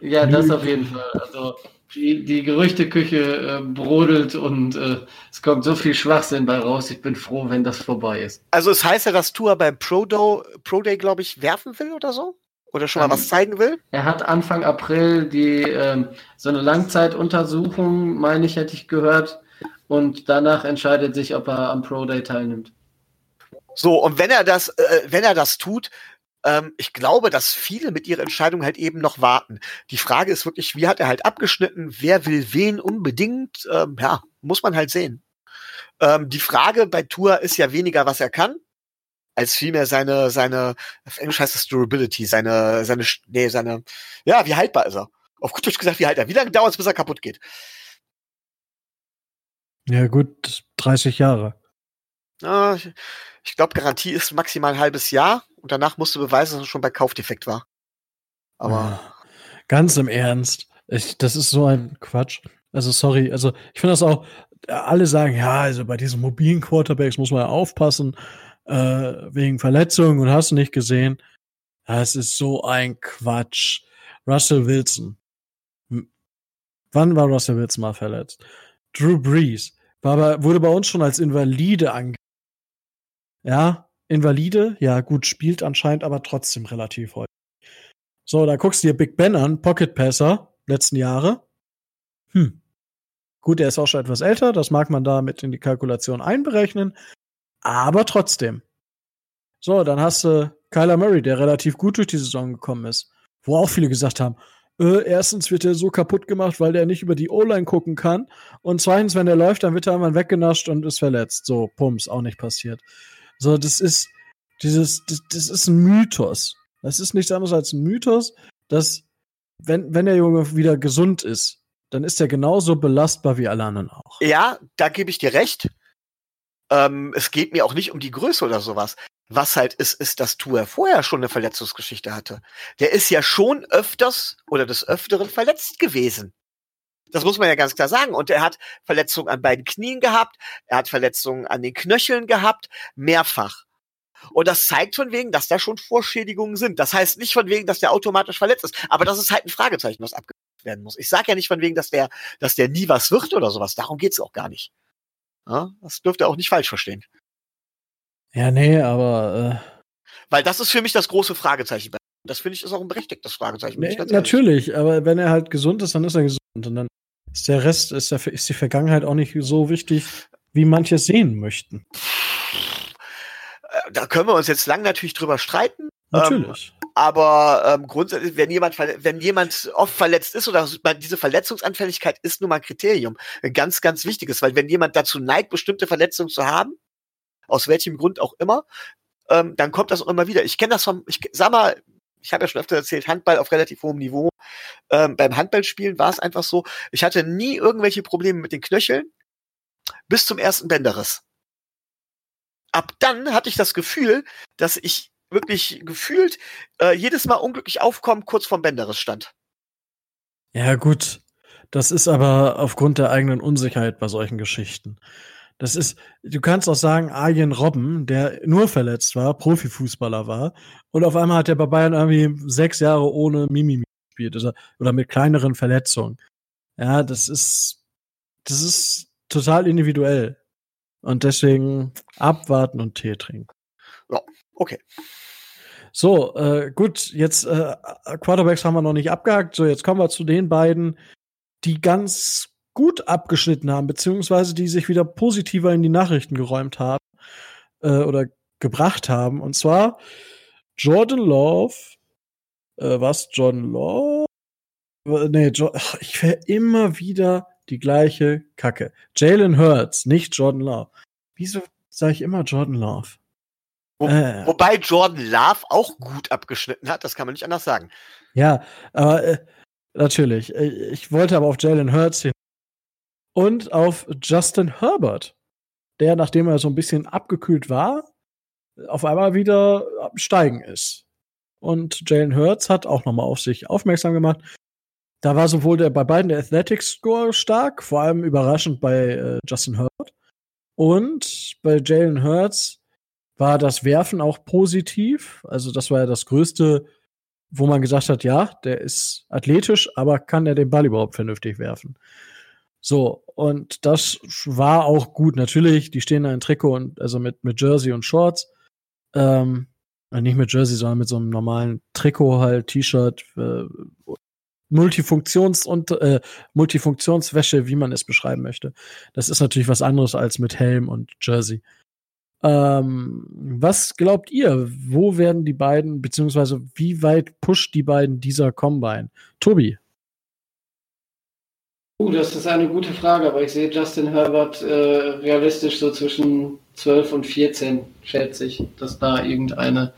Ja, das auf jeden Fall. Also die, die Gerüchteküche äh, brodelt und äh, es kommt so viel Schwachsinn bei raus. Ich bin froh, wenn das vorbei ist. Also es heißt ja, dass Tour beim Pro, Do, Pro Day, glaube ich, werfen will oder so? Oder schon mal was zeigen will? Er hat Anfang April die ähm, so eine Langzeituntersuchung, meine ich, hätte ich gehört, und danach entscheidet sich, ob er am Pro Day teilnimmt. So, und wenn er das, äh, wenn er das tut, ähm, ich glaube, dass viele mit ihrer Entscheidung halt eben noch warten. Die Frage ist wirklich, wie hat er halt abgeschnitten? Wer will wen unbedingt? Ähm, ja, muss man halt sehen. Ähm, die Frage bei Tour ist ja weniger, was er kann, als vielmehr seine, seine, auf Englisch heißt das Durability, seine, seine, nee, seine, ja, wie haltbar ist er? Auf gut Deutsch gesagt, wie haltbar? Wie lange dauert es, bis er kaputt geht? Ja, gut, 30 Jahre. Ah, ich glaube, Garantie ist maximal ein halbes Jahr und danach musst du beweisen, dass es schon bei Kaufdefekt war. Aber. Ja, ganz im Ernst. Ich, das ist so ein Quatsch. Also, sorry. Also, ich finde das auch, alle sagen, ja, also bei diesen mobilen Quarterbacks muss man ja aufpassen, äh, wegen Verletzungen und hast du nicht gesehen. Das ist so ein Quatsch. Russell Wilson. Wann war Russell Wilson mal verletzt? Drew Brees war aber, wurde bei uns schon als Invalide ange. Ja, Invalide, ja, gut, spielt anscheinend aber trotzdem relativ häufig. So, da guckst du dir Big Ben an, Pocket Passer, letzten Jahre. hm, gut, er ist auch schon etwas älter, das mag man da mit in die Kalkulation einberechnen, aber trotzdem. So, dann hast du Kyler Murray, der relativ gut durch die Saison gekommen ist, wo auch viele gesagt haben, äh, erstens wird er so kaputt gemacht, weil der nicht über die O-Line gucken kann. Und zweitens, wenn er läuft, dann wird er einmal weggenascht und ist verletzt. So, Pumps, auch nicht passiert. So, das ist dieses, das, das ist ein Mythos. Das ist nichts anderes als ein Mythos, dass, wenn, wenn der Junge wieder gesund ist, dann ist er genauso belastbar wie alle anderen auch. Ja, da gebe ich dir recht. Ähm, es geht mir auch nicht um die Größe oder sowas. Was halt ist, ist, dass Tour vorher schon eine Verletzungsgeschichte hatte. Der ist ja schon öfters oder des Öfteren verletzt gewesen. Das muss man ja ganz klar sagen. Und er hat Verletzungen an beiden Knien gehabt, er hat Verletzungen an den Knöcheln gehabt, mehrfach. Und das zeigt von wegen, dass da schon Vorschädigungen sind. Das heißt nicht von wegen, dass der automatisch verletzt ist, aber das ist halt ein Fragezeichen, was abgeklärt werden muss. Ich sage ja nicht von wegen, dass der, dass der nie was wird oder sowas. Darum geht's auch gar nicht. Ja, das dürft ihr auch nicht falsch verstehen. Ja, nee, aber. Äh Weil das ist für mich das große Fragezeichen. Das finde ich ist auch ein berechtigtes Fragezeichen. Nee, natürlich, aber wenn er halt gesund ist, dann ist er gesund. Und dann ist der Rest, ist, der, ist die Vergangenheit auch nicht so wichtig, wie manche sehen möchten. Da können wir uns jetzt lang natürlich drüber streiten. Natürlich. Ähm, aber ähm, grundsätzlich, wenn jemand, wenn jemand oft verletzt ist oder diese Verletzungsanfälligkeit ist nun mal ein Kriterium, ein ganz, ganz wichtiges, weil wenn jemand dazu neigt, bestimmte Verletzungen zu haben, aus welchem Grund auch immer, ähm, dann kommt das auch immer wieder. Ich kenne das vom, ich sag mal, ich habe ja schon öfter erzählt, Handball auf relativ hohem Niveau. Ähm, beim Handballspielen war es einfach so, ich hatte nie irgendwelche Probleme mit den Knöcheln bis zum ersten Bänderriss. Ab dann hatte ich das Gefühl, dass ich wirklich gefühlt äh, jedes Mal unglücklich aufkommen, kurz vorm Bänderriss stand. Ja, gut. Das ist aber aufgrund der eigenen Unsicherheit bei solchen Geschichten. Das ist, du kannst auch sagen, Arjen Robben, der nur verletzt war, Profifußballer war, und auf einmal hat er bei Bayern irgendwie sechs Jahre ohne Mimimi gespielt oder, oder mit kleineren Verletzungen. Ja, das ist, das ist total individuell. Und deswegen abwarten und Tee trinken. Ja, okay. So, äh, gut, jetzt äh, Quarterbacks haben wir noch nicht abgehakt. So, jetzt kommen wir zu den beiden, die ganz gut abgeschnitten haben, beziehungsweise die sich wieder positiver in die Nachrichten geräumt haben äh, oder gebracht haben. Und zwar Jordan Love. Äh, was? Jordan Love? Nee, jo Ach, ich wäre immer wieder die gleiche Kacke. Jalen Hurts, nicht Jordan Love. Wieso sage ich immer Jordan Love? Wo, äh. Wobei Jordan Love auch gut abgeschnitten hat, das kann man nicht anders sagen. Ja, aber äh, natürlich. Äh, ich wollte aber auf Jalen Hurts hin und auf Justin Herbert, der, nachdem er so ein bisschen abgekühlt war, auf einmal wieder Steigen ist. Und Jalen Hurts hat auch nochmal auf sich aufmerksam gemacht. Da war sowohl der bei beiden der Athletics Score stark, vor allem überraschend bei äh, Justin Herbert. Und bei Jalen Hurts war das Werfen auch positiv. Also das war ja das größte, wo man gesagt hat, ja, der ist athletisch, aber kann er den Ball überhaupt vernünftig werfen? So, und das war auch gut. Natürlich, die stehen da in Trikot und also mit, mit Jersey und Shorts. Ähm, nicht mit Jersey, sondern mit so einem normalen Trikot halt, T-Shirt, äh, Multifunktions- und äh, Multifunktionswäsche, wie man es beschreiben möchte. Das ist natürlich was anderes als mit Helm und Jersey. Ähm, was glaubt ihr? Wo werden die beiden, beziehungsweise wie weit pusht die beiden dieser Combine? Tobi. Uh, das ist eine gute Frage, aber ich sehe Justin Herbert äh, realistisch so zwischen 12 und 14, schätze ich, dass da irgendeine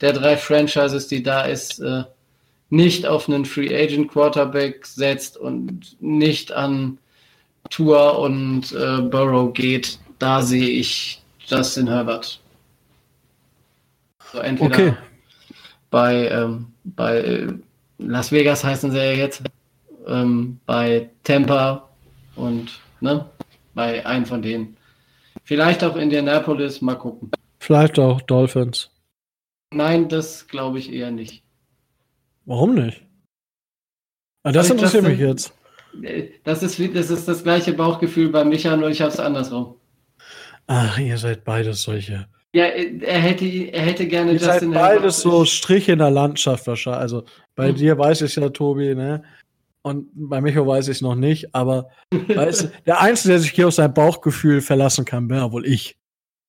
der drei Franchises, die da ist, äh, nicht auf einen Free Agent Quarterback setzt und nicht an Tour und äh, Burrow geht. Da sehe ich Justin Herbert. So entweder okay. bei, ähm, bei Las Vegas heißen sie ja jetzt ähm, bei Tampa und ne, bei einem von denen. Vielleicht auch Indianapolis, mal gucken. Vielleicht auch Dolphins. Nein, das glaube ich eher nicht. Warum nicht? Ah, das interessiert mich jetzt. Äh, das ist, das ist das gleiche Bauchgefühl bei Micha, nur ich habe es andersrum. Ach, ihr seid beides solche. Ja, er hätte, er hätte gerne ihr Justin seid beides so Striche in der Landschaft wahrscheinlich. Also bei hm. dir weiß ich ja, Tobi, ne? Und bei Micho weiß ich es noch nicht, aber [laughs] weißt, du, der Einzige, der sich hier auf sein Bauchgefühl verlassen kann, wäre wohl ich.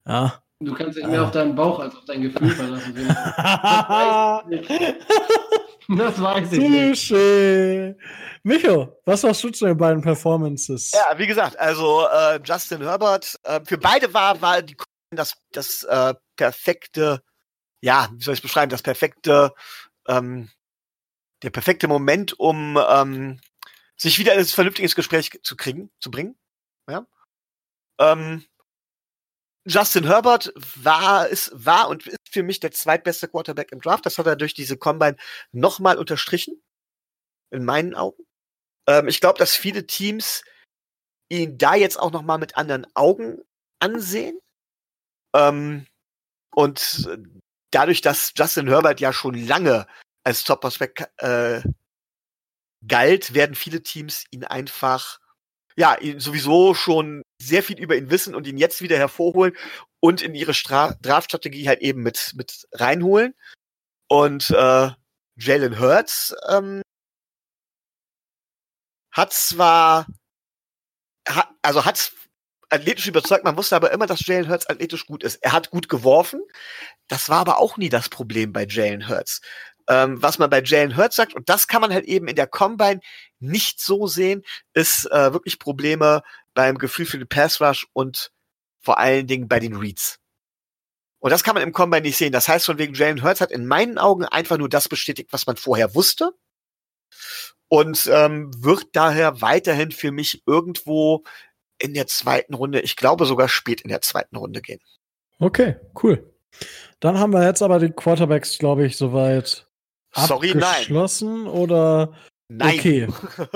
Ja. Du kannst dich mehr auf deinen Bauch als auf dein Gefühl verlassen. [laughs] das weiß ich nicht. Touché. Micho, was sagst du zu den beiden Performances? Ja, wie gesagt, also äh, Justin Herbert, äh, für beide war, war die das, das äh, perfekte, ja, wie soll ich es beschreiben, das perfekte, ähm, der perfekte Moment, um ähm, sich wieder in ein vernünftiges Gespräch zu kriegen, zu bringen. Ja. Ähm, Justin Herbert war, ist, war und ist für mich der zweitbeste Quarterback im Draft. Das hat er durch diese Combine nochmal unterstrichen. In meinen Augen. Ähm, ich glaube, dass viele Teams ihn da jetzt auch nochmal mit anderen Augen ansehen. Ähm, und dadurch, dass Justin Herbert ja schon lange als Top-Prospect äh, galt, werden viele Teams ihn einfach, ja, ihn sowieso schon sehr viel über ihn wissen und ihn jetzt wieder hervorholen und in ihre Stra Draftstrategie halt eben mit, mit reinholen. Und äh, Jalen Hurts ähm, hat zwar, hat, also hat athletisch überzeugt, man wusste aber immer, dass Jalen Hurts athletisch gut ist. Er hat gut geworfen. Das war aber auch nie das Problem bei Jalen Hurts. Ähm, was man bei Jalen Hurts sagt, und das kann man halt eben in der Combine nicht so sehen, ist äh, wirklich Probleme beim Gefühl für den Pass Rush und vor allen Dingen bei den Reads. Und das kann man im Combine nicht sehen. Das heißt, von wegen Jalen Hurts hat in meinen Augen einfach nur das bestätigt, was man vorher wusste. Und ähm, wird daher weiterhin für mich irgendwo in der zweiten Runde, ich glaube sogar spät in der zweiten Runde gehen. Okay, cool. Dann haben wir jetzt aber die Quarterbacks, glaube ich, soweit Sorry, abgeschlossen nein. oder Nein. okay.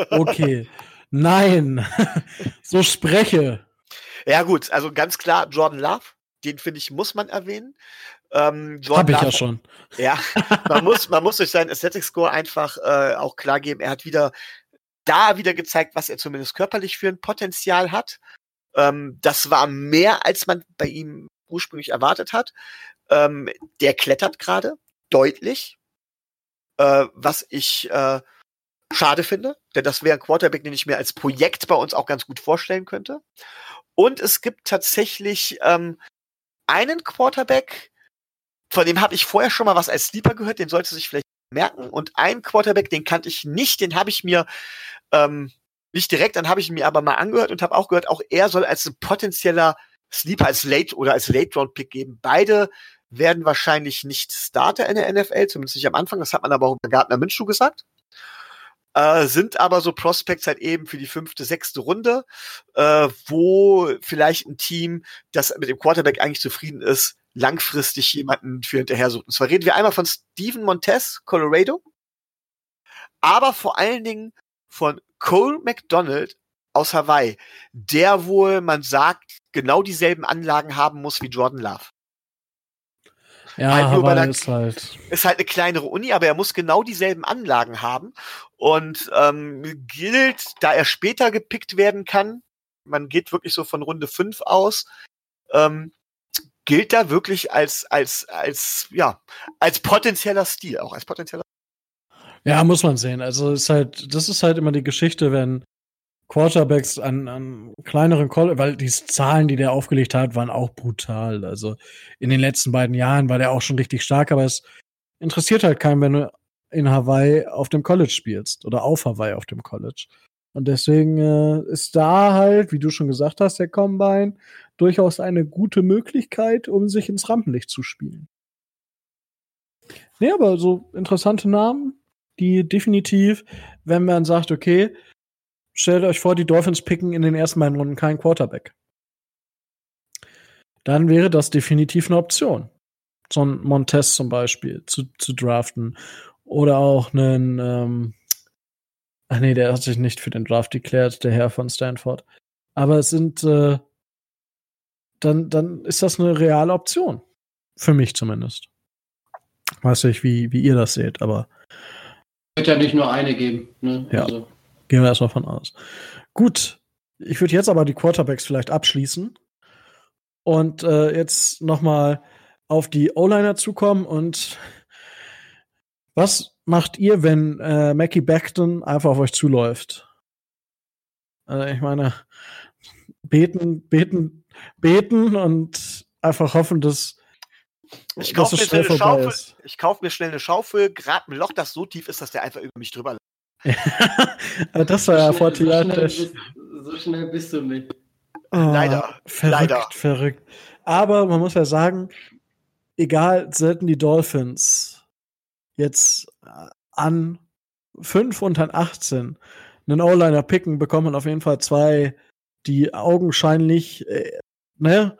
Okay. nein. [laughs] so spreche. Ja, gut, also ganz klar, Jordan Love, den finde ich, muss man erwähnen. Ähm, Hab ich ja schon. Ja, man muss, man muss durch seinen Aesthetic Score einfach äh, auch klar geben, er hat wieder da wieder gezeigt, was er zumindest körperlich für ein Potenzial hat. Ähm, das war mehr, als man bei ihm ursprünglich erwartet hat. Ähm, der klettert gerade deutlich, äh, was ich äh, schade finde, denn das wäre ein Quarterback, den ich mir als Projekt bei uns auch ganz gut vorstellen könnte. Und es gibt tatsächlich ähm, einen Quarterback, von dem habe ich vorher schon mal was als Sleeper gehört, den sollte sich vielleicht merken. Und ein Quarterback, den kannte ich nicht, den habe ich mir ähm, nicht direkt, dann habe ich mir aber mal angehört und habe auch gehört, auch er soll als ein potenzieller Sleeper, als Late oder als Late-Round-Pick geben. Beide werden wahrscheinlich nicht Starter in der NFL, zumindest nicht am Anfang. Das hat man aber auch bei Gartner Minshew gesagt. Äh, sind aber so Prospects halt eben für die fünfte, sechste Runde, äh, wo vielleicht ein Team, das mit dem Quarterback eigentlich zufrieden ist, langfristig jemanden für hinterher sucht. Und zwar reden wir einmal von Steven Montez, Colorado, aber vor allen Dingen von Cole McDonald aus Hawaii, der wohl, man sagt, genau dieselben Anlagen haben muss wie Jordan Love. Ja, halt Hawaii einer, ist halt. Ist halt eine kleinere Uni, aber er muss genau dieselben Anlagen haben. Und ähm, gilt, da er später gepickt werden kann, man geht wirklich so von Runde 5 aus, ähm, gilt da wirklich als, als, als, ja, als potenzieller Stil, auch als potenzieller. Ja, muss man sehen. Also ist halt, das ist halt immer die Geschichte, wenn Quarterbacks an, an kleineren College, weil die Zahlen, die der aufgelegt hat, waren auch brutal. Also in den letzten beiden Jahren war der auch schon richtig stark, aber es interessiert halt keinen, wenn du in Hawaii auf dem College spielst oder auf Hawaii auf dem College. Und deswegen äh, ist da halt, wie du schon gesagt hast, der Combine durchaus eine gute Möglichkeit, um sich ins Rampenlicht zu spielen. Nee, aber so interessante Namen, die definitiv, wenn man sagt, okay, stellt euch vor, die Dolphins picken in den ersten beiden Runden keinen Quarterback. Dann wäre das definitiv eine Option. So ein Montez zum Beispiel zu, zu draften. Oder auch einen, ähm, ach nee, der hat sich nicht für den Draft deklärt, der Herr von Stanford. Aber es sind, äh, dann, dann ist das eine reale Option. Für mich zumindest. Weiß nicht, wie, wie ihr das seht, aber. Wird ja nicht nur eine geben. Ne? Ja. Also. Gehen wir erstmal von aus. Gut. Ich würde jetzt aber die Quarterbacks vielleicht abschließen und äh, jetzt nochmal auf die O-Liner zukommen und was macht ihr, wenn äh, Mackie Beckton einfach auf euch zuläuft? Also ich meine, beten, beten, beten und einfach hoffen, dass, Ich kaufe mir, schnell eine vorbei Schaufel, ist. ich kauf mir schnell eine Schaufel, grab ein Loch, das so tief ist, dass der einfach über mich drüber läuft. Das war ja so, vor schnell, so, Theater. schnell bist, so schnell bist du nicht. Ah, Leider, Verrückt, leider. verrückt. Aber man muss ja sagen, egal, sollten die Dolphins jetzt äh, an 5 und an 18 einen O-Liner picken, bekommt man auf jeden Fall zwei, die augenscheinlich, äh, ne,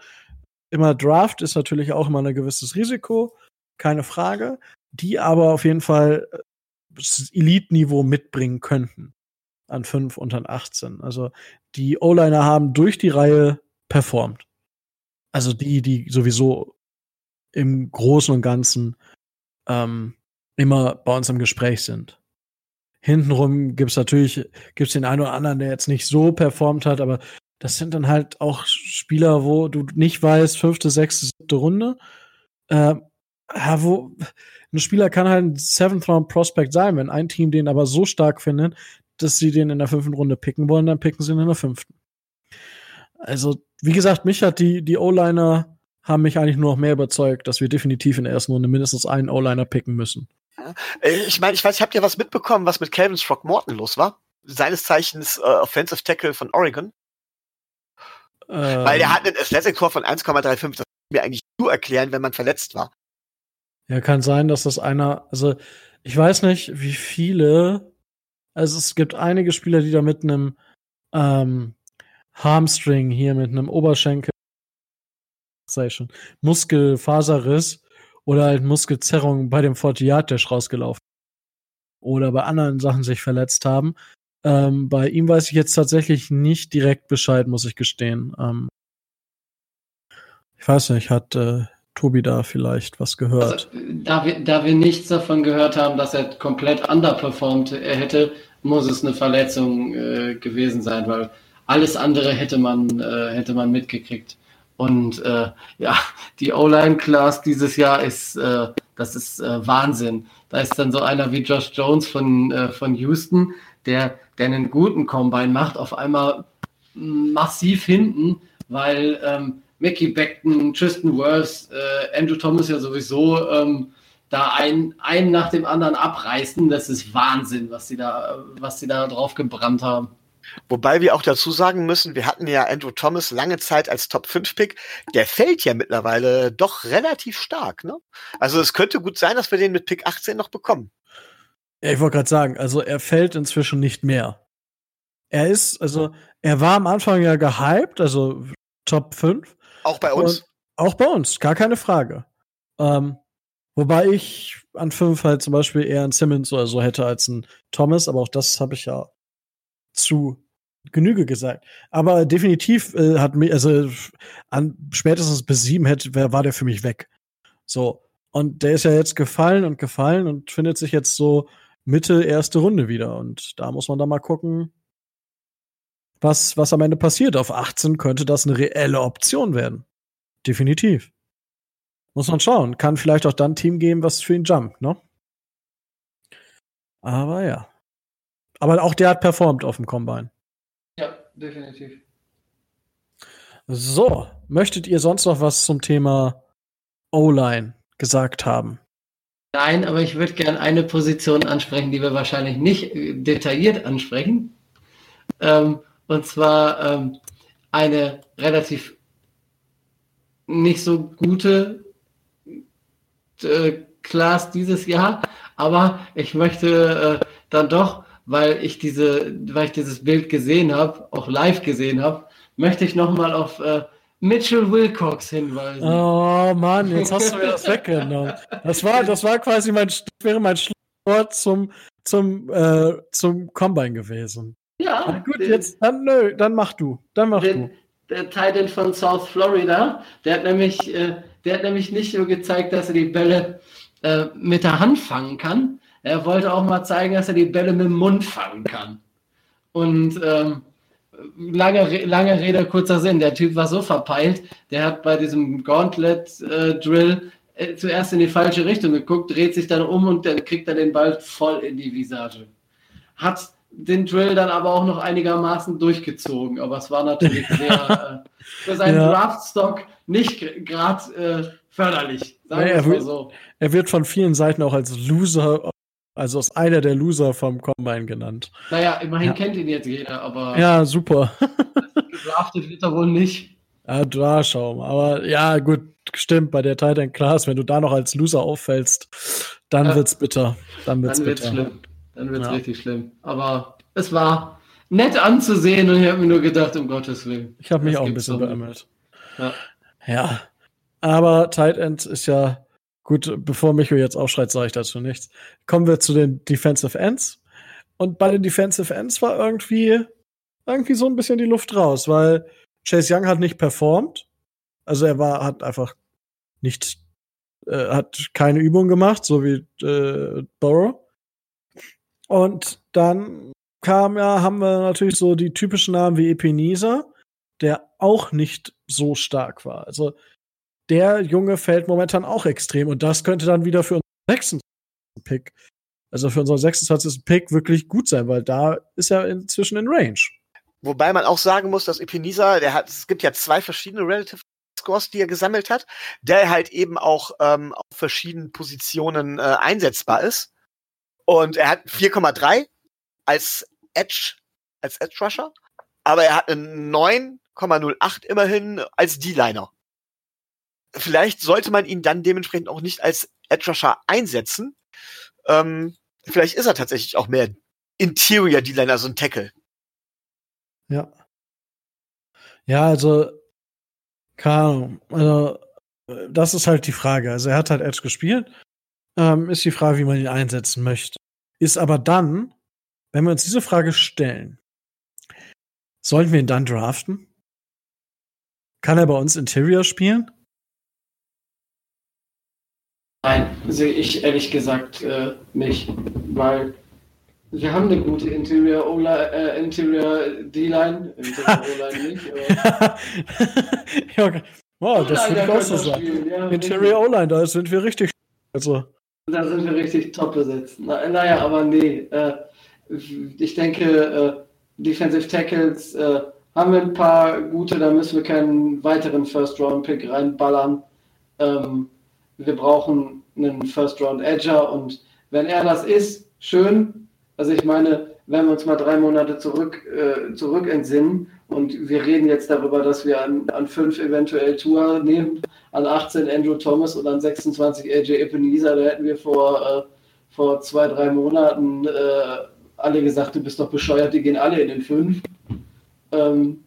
immer Draft ist natürlich auch immer ein gewisses Risiko, keine Frage, die aber auf jeden Fall äh, Elite-Niveau mitbringen könnten an 5 und an 18. Also die O-Liner haben durch die Reihe performt. Also die, die sowieso im Großen und Ganzen ähm, immer bei uns im Gespräch sind. Hintenrum gibt's natürlich, gibt's den einen oder anderen, der jetzt nicht so performt hat, aber das sind dann halt auch Spieler, wo du nicht weißt, fünfte, sechste, siebte Runde. Äh, wo ein Spieler kann halt ein Seventh Round Prospect sein, wenn ein Team den aber so stark findet, dass sie den in der fünften Runde picken wollen, dann picken sie ihn in der fünften. Also, wie gesagt, mich hat die, die O-Liner haben mich eigentlich nur noch mehr überzeugt, dass wir definitiv in der ersten Runde mindestens einen O-Liner picken müssen. Äh, Ich meine, ich weiß, habt ihr was mitbekommen, was mit Calvin Throckmorton los war? Seines Zeichens äh, Offensive Tackle von Oregon. Weil der Ähm, hat einen Athletic-Tor von 1,35. Das kann mir eigentlich nur erklären, wenn man verletzt war. Ja, kann sein, dass das einer, also ich weiß nicht, wie viele, also es gibt einige Spieler, die da mit einem ähm, Hamstring hier, mit einem Oberschenkel, sei schon, Muskelfaserriss oder halt Muskelzerrung bei dem Fortiat-Dash rausgelaufen. Oder bei anderen Sachen sich verletzt haben. Ähm, bei ihm weiß ich jetzt tatsächlich nicht direkt Bescheid, muss ich gestehen. Ähm, ich weiß nicht, hat äh, Tobi da vielleicht was gehört? Also, da, wir, da wir nichts davon gehört haben, dass er komplett underperformt hätte, muss es eine Verletzung äh, gewesen sein, weil alles andere hätte man, äh, hätte man mitgekriegt. Und äh, ja, die O-Line-Class dieses Jahr ist, äh, das ist äh, Wahnsinn. Da ist dann so einer wie Josh Jones von, äh, von Houston, der, der einen guten Combine macht, auf einmal massiv hinten, weil ähm, Mickey Beckton, Tristan Wirfs, äh, Andrew Thomas ja sowieso ähm, da ein, einen nach dem anderen abreißen. Das ist Wahnsinn, was sie da, was sie da drauf gebrannt haben. Wobei wir auch dazu sagen müssen, wir hatten ja Andrew Thomas lange Zeit als Top-5-Pick. Der fällt ja mittlerweile doch relativ stark. Ne? Also es könnte gut sein, dass wir den mit Pick 18 noch bekommen. Ja, ich wollte gerade sagen, also er fällt inzwischen nicht mehr. Er ist, also er war am Anfang ja gehypt, also Top 5. Auch bei uns. Und auch bei uns, gar keine Frage. Ähm, wobei ich an 5 halt zum Beispiel eher einen Simmons oder so hätte als einen Thomas, aber auch das habe ich ja zu Genüge gesagt. Aber definitiv äh, hat mich, also an spätestens bis sieben hätte, war der für mich weg. So. Und der ist ja jetzt gefallen und gefallen und findet sich jetzt so Mitte erste Runde wieder. Und da muss man dann mal gucken, was, was am Ende passiert. Auf 18 könnte das eine reelle Option werden. Definitiv. Muss man schauen. Kann vielleicht auch dann ein Team geben, was für ihn jumpt, ne? Aber ja. Aber auch der hat performt auf dem Combine. Ja, definitiv. So, möchtet ihr sonst noch was zum Thema O-Line gesagt haben? Nein, aber ich würde gerne eine Position ansprechen, die wir wahrscheinlich nicht äh, detailliert ansprechen. Ähm, und zwar ähm, eine relativ nicht so gute äh, Class dieses Jahr, aber ich möchte äh, dann doch, weil ich diese, weil ich dieses Bild gesehen habe, auch live gesehen habe, möchte ich nochmal auf äh, Mitchell Wilcox hinweisen. Oh Mann, jetzt hast du mir das [laughs] weggenommen. Das war, das war quasi mein, wäre mein Schlusswort zum, zum, äh, zum Combine gewesen. Ja, Na gut, den- jetzt, dann, nö, dann mach du. Dann mach der, der Titan von South Florida, der hat nämlich, äh, der hat nämlich nicht nur gezeigt, dass er die Bälle äh, mit der Hand fangen kann, er wollte auch mal zeigen, dass er die Bälle mit dem Mund fangen kann. Und ähm, lange, lange Rede, kurzer Sinn, der Typ war so verpeilt, der hat bei diesem Gauntlet-Drill äh, zuerst in die falsche Richtung geguckt, dreht sich dann um und dann kriegt er den Ball voll in die Visage. Hat den Drill dann aber auch noch einigermaßen durchgezogen, aber es war natürlich sehr [laughs] äh, für seinen ja. Draftstock nicht gerade äh, förderlich. Sagen ja, er, wird, so. er wird von vielen Seiten auch als Loser, also als einer der Loser vom Combine genannt. Naja, immerhin ja. kennt ihn jetzt jeder, aber. Ja, super. [laughs] gedraftet wird er wohl nicht. Ja, da schau mal. Aber ja, gut, stimmt, bei der Titan Class, wenn du da noch als Loser auffällst, dann wird's bitter. Dann wird's, dann wird's bitter. schlimm. Dann wird's ja. richtig schlimm. Aber es war nett anzusehen und ich habe mir nur gedacht, um Gottes Willen. Ich habe mich auch ein bisschen beömmelt. Ja. ja. Aber Tight End ist ja gut, bevor Micho jetzt aufschreit, sage ich dazu nichts. Kommen wir zu den Defensive Ends. Und bei den Defensive Ends war irgendwie, irgendwie so ein bisschen die Luft raus, weil Chase Young hat nicht performt. Also er war, hat einfach nicht, äh, hat keine Übung gemacht, so wie äh, Burrow. Und dann kam ja, haben wir natürlich so die typischen Namen wie Ebenezer, der auch nicht so stark war. Also der Junge fällt momentan auch extrem und das könnte dann wieder für unseren 26. Pick, also für unseren 26. Pick wirklich gut sein, weil da ist er inzwischen in Range. Wobei man auch sagen muss, dass Ebenezer, der hat, es gibt ja zwei verschiedene Relative Scores, die er gesammelt hat, der halt eben auch ähm, auf verschiedenen Positionen äh, einsetzbar ist. Und er hat 4,3 als Edge, als Edge Rusher, aber er hat eine 9,08 immerhin als D-Liner. Vielleicht sollte man ihn dann dementsprechend auch nicht als Edge Rusher einsetzen. Ähm, vielleicht ist er tatsächlich auch mehr Interior D-Liner, also ein Tackle. Ja. Ja, also, keine Ahnung. Also, das ist halt die Frage. Also, er hat halt Edge gespielt. Ähm, ist die Frage, wie man ihn einsetzen möchte. Ist aber dann, wenn wir uns diese Frage stellen, sollten wir ihn dann draften? Kann er bei uns Interior spielen? Nein, sehe ich ehrlich gesagt äh, nicht, weil wir haben eine gute Interior O-Line, äh, Interior D-Line, Interior [laughs] O-Line nicht. [laughs] ja, wow, das würde ich auch so sagen. Ja, Interior O-Line, da sind wir richtig. Also. Da sind wir richtig top besetzt. Na, naja, aber nee. Äh, ich denke, äh, Defensive Tackles äh, haben wir ein paar gute, da müssen wir keinen weiteren First-Round-Pick reinballern. Ähm, wir brauchen einen First-Round-Edger und wenn er das ist, schön. Also ich meine, wenn wir uns mal drei Monate zurück, äh, zurück entsinnen und wir reden jetzt darüber, dass wir an, an fünf eventuell Tour nehmen, an 18 Andrew Thomas und an 26 AJ Ebenezer, da hätten wir vor, äh, vor zwei, drei Monaten äh, alle gesagt, du bist doch bescheuert, die gehen alle in den fünf. Ähm,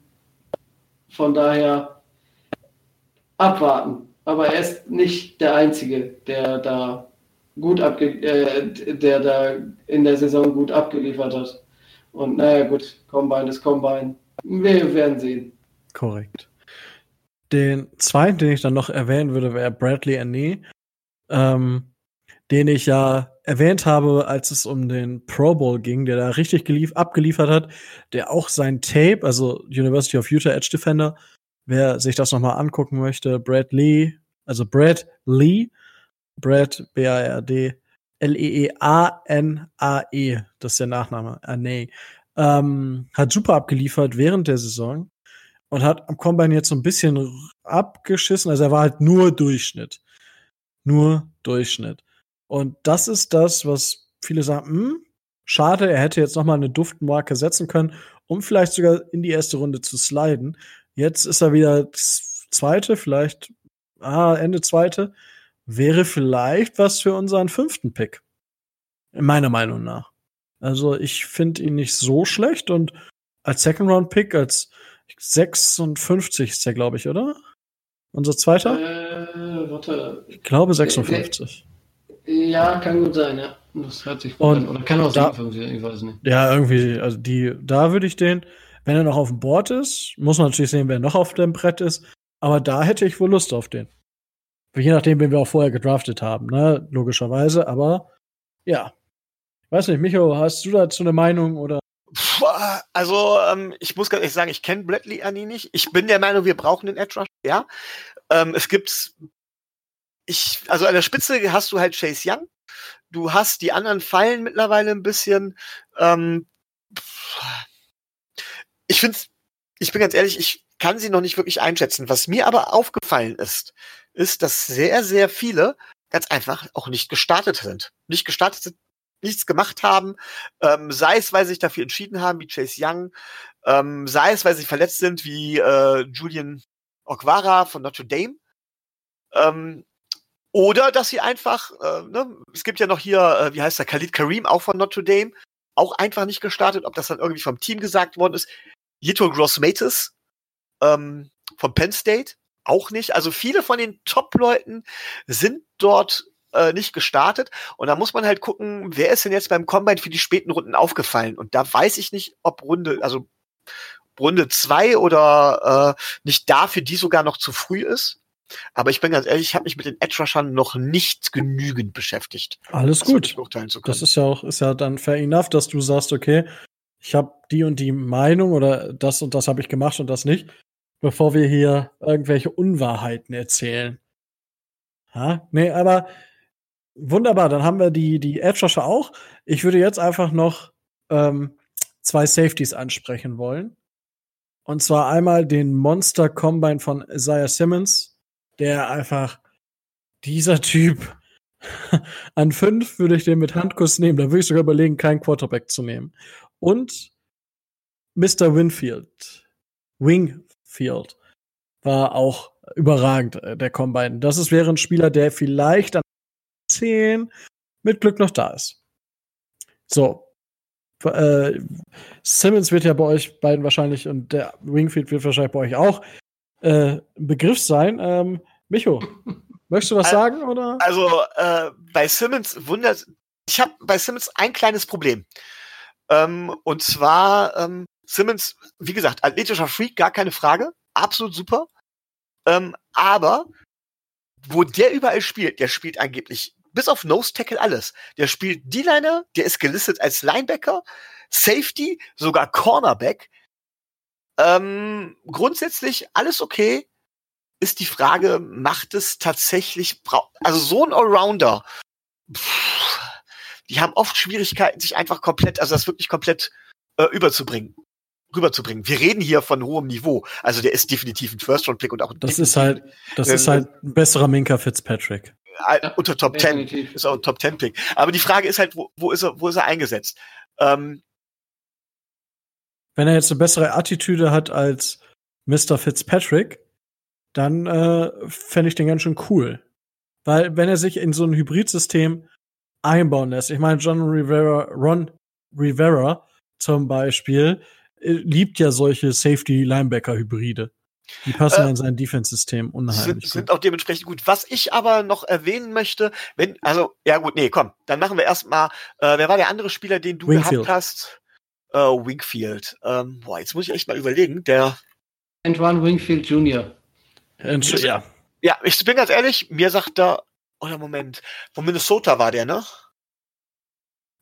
von daher abwarten. Aber er ist nicht der Einzige, der da gut abge äh, der da in der Saison gut abgeliefert hat. Und naja, gut, Combine ist Combine. Wir werden sehen. Korrekt. Den zweiten, den ich dann noch erwähnen würde, wäre Bradley Annie, ähm, den ich ja erwähnt habe, als es um den Pro Bowl ging, der da richtig gelief abgeliefert hat, der auch sein Tape, also University of Utah Edge Defender, wer sich das nochmal angucken möchte, Brad Lee, also Brad Lee, Brad B-A-R-D, L-E-E-A-N-A-E, -E, das ist der Nachname, Anne, ähm, hat super abgeliefert während der Saison und hat am Combine jetzt so ein bisschen abgeschissen. Also er war halt nur Durchschnitt. Nur Durchschnitt. Und das ist das, was viele sagen, hm, schade, er hätte jetzt noch mal eine Duftmarke setzen können, um vielleicht sogar in die erste Runde zu sliden. Jetzt ist er wieder zweite, vielleicht ah, Ende zweite. Wäre vielleicht was für unseren fünften Pick. Meiner Meinung nach. Also ich finde ihn nicht so schlecht und als Second Round Pick, als 56 ist der, glaube ich, oder? Unser zweiter? Äh, warte. Ich glaube 56. Ja, kann gut sein, ja. Das hört sich gut und an. Oder kann auch da, 57, ich weiß nicht. Ja, irgendwie, also die, da würde ich den, wenn er noch auf dem Board ist, muss man natürlich sehen, wer noch auf dem Brett ist. Aber da hätte ich wohl Lust auf den. Je nachdem, wen wir auch vorher gedraftet haben, ne? Logischerweise, aber ja. Weiß nicht, Micho, hast du dazu eine Meinung oder? Also, ähm, ich muss ganz ehrlich sagen, ich kenne Bradley Annie nicht. Ich bin der Meinung, wir brauchen den Edge Rush, ja. Ähm, es gibt ich, also an der Spitze hast du halt Chase Young. Du hast die anderen Fallen mittlerweile ein bisschen. Ähm, ich finde, ich bin ganz ehrlich, ich kann sie noch nicht wirklich einschätzen. Was mir aber aufgefallen ist, ist, dass sehr, sehr viele ganz einfach auch nicht gestartet sind. Nicht gestartet sind, nichts gemacht haben, ähm, sei es, weil sie sich dafür entschieden haben, wie Chase Young, ähm, sei es, weil sie verletzt sind, wie äh, Julian Okwara von Notre Dame, ähm, oder dass sie einfach, äh, ne, es gibt ja noch hier, äh, wie heißt der, Khalid Karim, auch von Notre Dame, auch einfach nicht gestartet, ob das dann irgendwie vom Team gesagt worden ist. Yito Grossmatis ähm, von Penn State, auch nicht. Also viele von den Top-Leuten sind dort äh, nicht gestartet. Und da muss man halt gucken, wer ist denn jetzt beim Combine für die späten Runden aufgefallen? Und da weiß ich nicht, ob Runde, also Runde zwei oder äh, nicht da für die sogar noch zu früh ist. Aber ich bin ganz ehrlich, ich habe mich mit den Edge Rushern noch nicht genügend beschäftigt. Alles gut. Das ist ja auch ist ja dann fair enough, dass du sagst, okay, ich habe die und die Meinung oder das und das habe ich gemacht und das nicht, bevor wir hier irgendwelche Unwahrheiten erzählen. Ha? Nee, aber wunderbar, dann haben wir die, die Edge Rusher auch. Ich würde jetzt einfach noch ähm, zwei Safeties ansprechen wollen. Und zwar einmal den Monster Combine von Isaiah Simmons, der einfach dieser Typ [laughs] an fünf würde ich den mit Handkuss nehmen. Da würde ich sogar überlegen, keinen Quarterback zu nehmen. Und Mr. Winfield, Wingfield, war auch überragend, äh, der Combine. Das ist, wäre ein Spieler, der vielleicht an 10 mit Glück noch da ist. So. Äh, Simmons wird ja bei euch beiden wahrscheinlich und der Wingfield wird wahrscheinlich bei euch auch äh, ein Begriff sein. Ähm, Micho, [laughs] möchtest du was sagen? Oder? Also äh, bei Simmons wundert, ich habe bei Simmons ein kleines Problem. Ähm, und zwar ähm, Simmons, wie gesagt, athletischer Freak, gar keine Frage, absolut super. Ähm, aber wo der überall spielt, der spielt angeblich bis auf Nose Tackle alles. Der spielt D-Liner, der ist gelistet als Linebacker, Safety, sogar Cornerback. Ähm, grundsätzlich alles okay. Ist die Frage, macht es tatsächlich, also so ein Allrounder, pff, die haben oft Schwierigkeiten, sich einfach komplett, also das wirklich komplett äh, überzubringen rüberzubringen. Wir reden hier von hohem Niveau. Also der ist definitiv ein First-Round-Pick und auch Das ist halt, das ist halt ein besserer Minka Fitzpatrick. Unter Top 10 ist auch ein Top 10 Pick. Aber die Frage ist halt, wo, wo ist er, wo ist er eingesetzt? Ähm, Wenn er jetzt eine bessere Attitüde hat als Mr. Fitzpatrick, dann äh, fände ich den ganz schön cool. Weil wenn er sich in so ein Hybridsystem einbauen lässt, ich meine, John Rivera, Ron Rivera zum Beispiel, äh, liebt ja solche Safety-Linebacker-Hybride. Die passen äh, in sein Defense-System unheimlich. Sind, gut. sind auch dementsprechend gut. Was ich aber noch erwähnen möchte, wenn, also, ja gut, nee, komm, dann machen wir erstmal, äh, wer war der andere Spieler, den du Wingfield. gehabt hast? Äh, Wingfield. Ähm, boah, jetzt muss ich echt mal überlegen, der. Antoine Wingfield Jr. ja. Ja, ich bin ganz ehrlich, mir sagt da, oder Moment, von Minnesota war der, ne?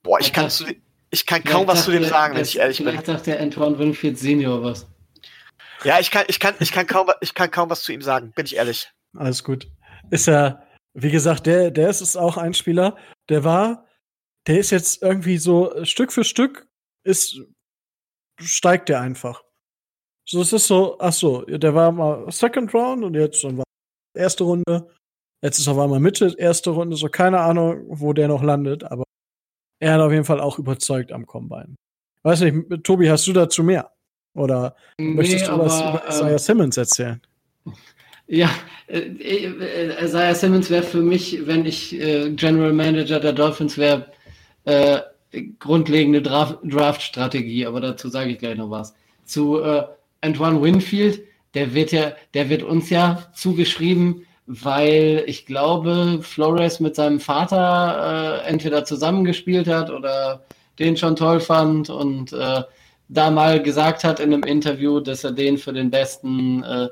Boah, ich kann zu, ich kann kaum was zu dem sagen, wenn ich ehrlich bin. Vielleicht sagt der Antoine Winfield Senior was. Ja, ich kann, ich kann, ich kann kaum, ich kann kaum was zu ihm sagen, bin ich ehrlich. Alles gut. Ist ja, wie gesagt, der, der ist, ist auch ein Spieler, der war, der ist jetzt irgendwie so Stück für Stück ist, steigt der einfach. So, es ist so, ach so, der war mal Second Round und jetzt dann war erste Runde. Jetzt ist auf einmal Mitte, erste Runde, so keine Ahnung, wo der noch landet, aber er hat auf jeden Fall auch überzeugt am Combine. Weiß nicht, Tobi, hast du dazu mehr? Oder nee, möchtest du aber, was über Isaiah äh, Simmons erzählen? Ja, äh, äh, Isaiah Simmons wäre für mich, wenn ich äh, General Manager der Dolphins wäre, äh, grundlegende Draft-Strategie, aber dazu sage ich gleich noch was. Zu äh, Antoine Winfield, der wird ja, der wird uns ja zugeschrieben, weil ich glaube, Flores mit seinem Vater entweder zusammengespielt hat oder den schon toll fand und da mal gesagt hat in einem Interview, dass er den für den besten äh,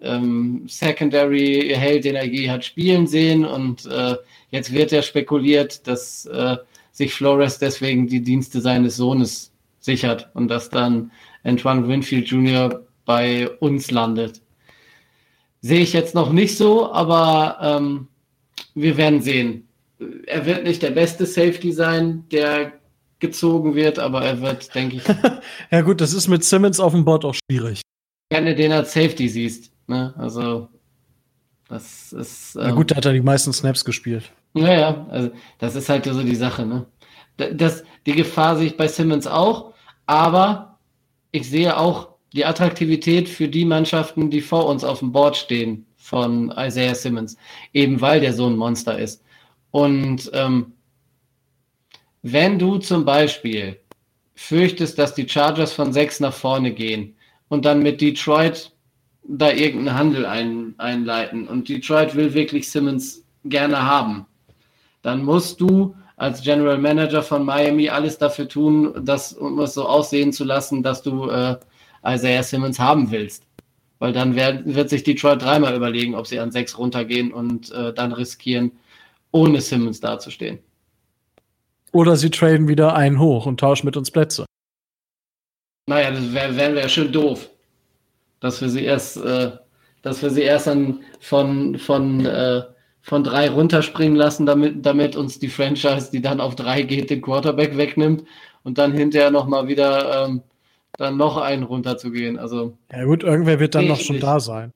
ähm, Secondary Held, den er je hat spielen sehen und äh, jetzt wird er spekuliert, dass äh, sich Flores deswegen die Dienste seines Sohnes sichert und dass dann Antoine Winfield Jr. bei uns landet. Sehe ich jetzt noch nicht so, aber ähm, wir werden sehen. Er wird nicht der beste Safety sein, der gezogen wird, aber er wird, [laughs] denke ich. ja, gut, das ist mit Simmons auf dem Board auch schwierig. Gerne den als Safety siehst. Ne? Also, das ist. Ähm, Na gut, da hat er die meisten Snaps gespielt. Ja, ja, also das ist halt so die Sache, ne? Das, die Gefahr sehe ich bei Simmons auch, aber ich sehe auch die Attraktivität für die Mannschaften, die vor uns auf dem Board stehen von Isaiah Simmons, eben weil der so ein Monster ist. Und ähm, wenn du zum Beispiel fürchtest, dass die Chargers von sechs nach vorne gehen und dann mit Detroit da irgendeinen Handel ein, einleiten und Detroit will wirklich Simmons gerne haben, dann musst du als General Manager von Miami alles dafür tun, das, um es so aussehen zu lassen, dass du äh, Isaiah Simmons haben willst. Weil dann werd, wird sich Detroit dreimal überlegen, ob sie an sechs runtergehen und äh, dann riskieren, ohne Simmons dazustehen. Oder sie traden wieder einen hoch und tauschen mit uns Plätze. Naja, das wäre wär, wär schön doof. Dass wir sie erst, äh, dass wir sie erst dann von, von, äh, von drei runterspringen lassen, damit, damit uns die Franchise, die dann auf drei geht, den Quarterback wegnimmt und dann hinterher nochmal wieder ähm, dann noch einen runterzugehen. Also, ja gut, irgendwer wird dann noch schon nicht. da sein.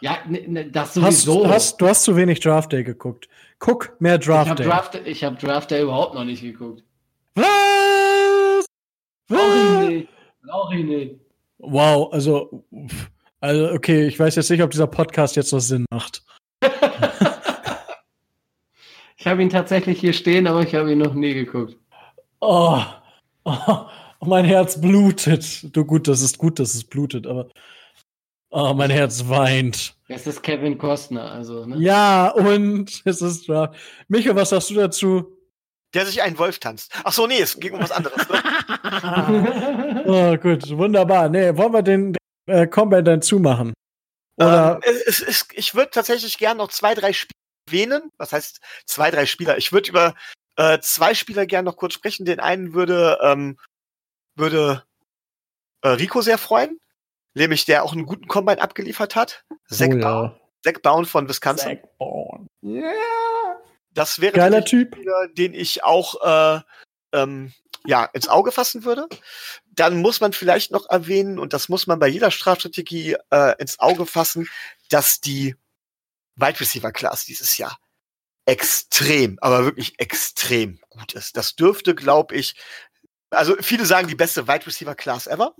Ja, ne, ne, das sowieso. Hast, hast, du hast zu wenig Draft Day geguckt. Guck mehr Draft Day. Draft, ich habe Draft Day überhaupt noch nicht geguckt. Was? Brauch ich nicht. Brauch ich nicht. Wow, also, also, okay, ich weiß jetzt nicht, ob dieser Podcast jetzt noch Sinn macht. [laughs] ich habe ihn tatsächlich hier stehen, aber ich habe ihn noch nie geguckt. Oh, oh, mein Herz blutet. Du gut, das ist gut, dass es blutet, aber Oh, mein Herz weint. Es ist Kevin Costner, also. Ne? Ja, und es ist wahr. Michael, was sagst du dazu? Der sich einen Wolf tanzt. Ach so, nee, es ging um was anderes. Ne? [laughs] oh, gut, wunderbar. Nee, wollen wir den, den äh, Combat dann zumachen? Oder? Ähm, es, es, ich würde tatsächlich gern noch zwei, drei Spieler erwähnen. Was heißt zwei, drei Spieler? Ich würde über äh, zwei Spieler gern noch kurz sprechen. Den einen würde, ähm, würde äh, Rico sehr freuen nämlich der auch einen guten Combine abgeliefert hat. Zach, oh, ja. Zach Bound von Wisconsin. Zach Bound. Yeah. Das wäre Geiler Typ. Spieler, den ich auch äh, ähm, ja, ins Auge fassen würde. Dann muss man vielleicht noch erwähnen, und das muss man bei jeder Strafstrategie äh, ins Auge fassen, dass die Wide Receiver Class dieses Jahr extrem, aber wirklich extrem gut ist. Das dürfte, glaube ich, also viele sagen die beste Wide Receiver Class ever.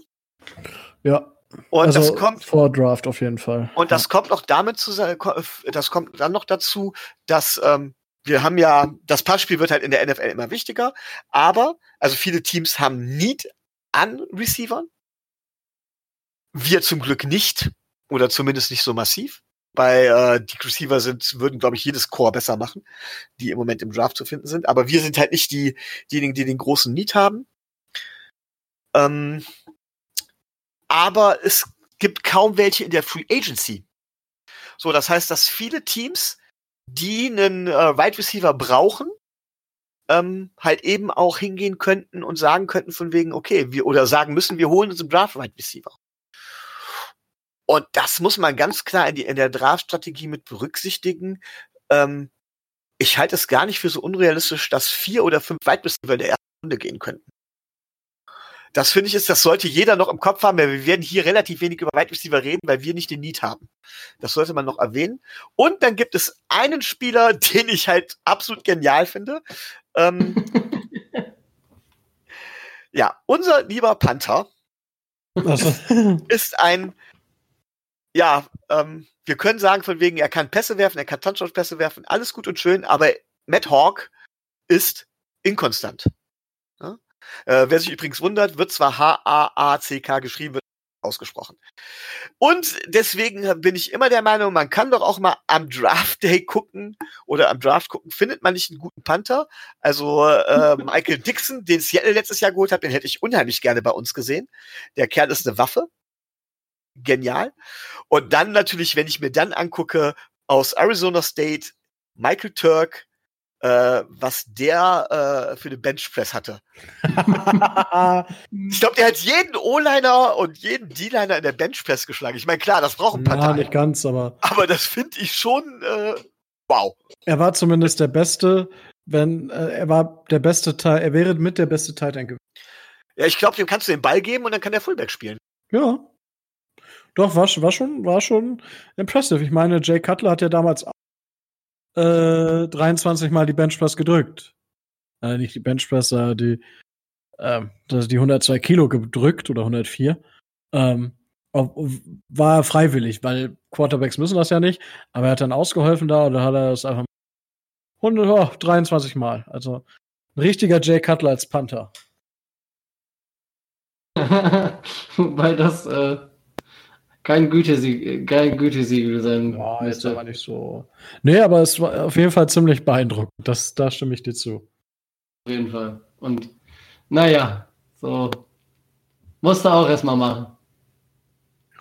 Ja. Und also das kommt vor Draft auf jeden Fall. Und das ja. kommt noch damit zu das kommt dann noch dazu, dass ähm, wir haben ja das Passspiel wird halt in der NFL immer wichtiger, aber also viele Teams haben Need an Receivern. Wir zum Glück nicht oder zumindest nicht so massiv. Bei äh, die Receiver sind würden glaube ich jedes Core besser machen, die im Moment im Draft zu finden sind, aber wir sind halt nicht die diejenigen, die den großen Need haben. Ähm, aber es gibt kaum welche in der Free Agency. So, das heißt, dass viele Teams, die einen äh, Wide Receiver brauchen, ähm, halt eben auch hingehen könnten und sagen könnten von wegen, okay, wir oder sagen müssen, wir holen uns einen Draft Wide Receiver. Und das muss man ganz klar in, die, in der Draft-Strategie mit berücksichtigen. Ähm, ich halte es gar nicht für so unrealistisch, dass vier oder fünf Wide Receiver in der ersten Runde gehen könnten. Das finde ich ist, das sollte jeder noch im Kopf haben, weil wir werden hier relativ wenig über Wide Receiver reden, weil wir nicht den Need haben. Das sollte man noch erwähnen. Und dann gibt es einen Spieler, [laughs] den ich halt absolut genial finde. Ähm, [laughs] ja, unser lieber Panther [laughs] ist ein, ja, ähm, wir können sagen von wegen, er kann Pässe werfen, er kann Touchdown-Pässe werfen, alles gut und schön, aber Matt Hawk ist inkonstant. Äh, wer sich übrigens wundert, wird zwar H-A-A-C-K geschrieben, wird ausgesprochen. Und deswegen bin ich immer der Meinung, man kann doch auch mal am Draft Day gucken oder am Draft gucken, findet man nicht einen guten Panther. Also äh, Michael Dixon, den Seattle letztes Jahr geholt hat, den hätte ich unheimlich gerne bei uns gesehen. Der Kerl ist eine Waffe. Genial. Und dann natürlich, wenn ich mir dann angucke, aus Arizona State, Michael Turk, äh, was der äh, für eine Benchpress hatte. [laughs] ich glaube, der hat jeden O-Liner und jeden D-Liner in der Benchpress geschlagen. Ich meine, klar, das braucht ein paar Ja, nicht ganz, aber. Aber das finde ich schon äh, Wow. Er war zumindest der Beste, wenn äh, er war der beste Teil, er wäre mit der beste End gewesen. Ja, ich glaube, dem kannst du den Ball geben und dann kann der Fullback spielen. Ja. Doch, war, war, schon, war schon impressive. Ich meine, Jay Cutler hat ja damals äh, 23 Mal die Benchpress gedrückt. Äh, nicht die Benchpress, äh, die, äh, die 102 Kilo gedrückt oder 104. Ähm, war freiwillig, weil Quarterbacks müssen das ja nicht, aber er hat dann ausgeholfen da oder hat er das einfach 100, oh, 23 Mal. Also ein richtiger Jay Cutler als Panther. [laughs] Weil das äh, kein Gütesiegel, kein Gütesiegel sein ja, ist aber nicht so. Nee, aber es war auf jeden Fall ziemlich beeindruckend. Das, da stimme ich dir zu. Auf jeden Fall. Und naja, so musste auch erstmal machen.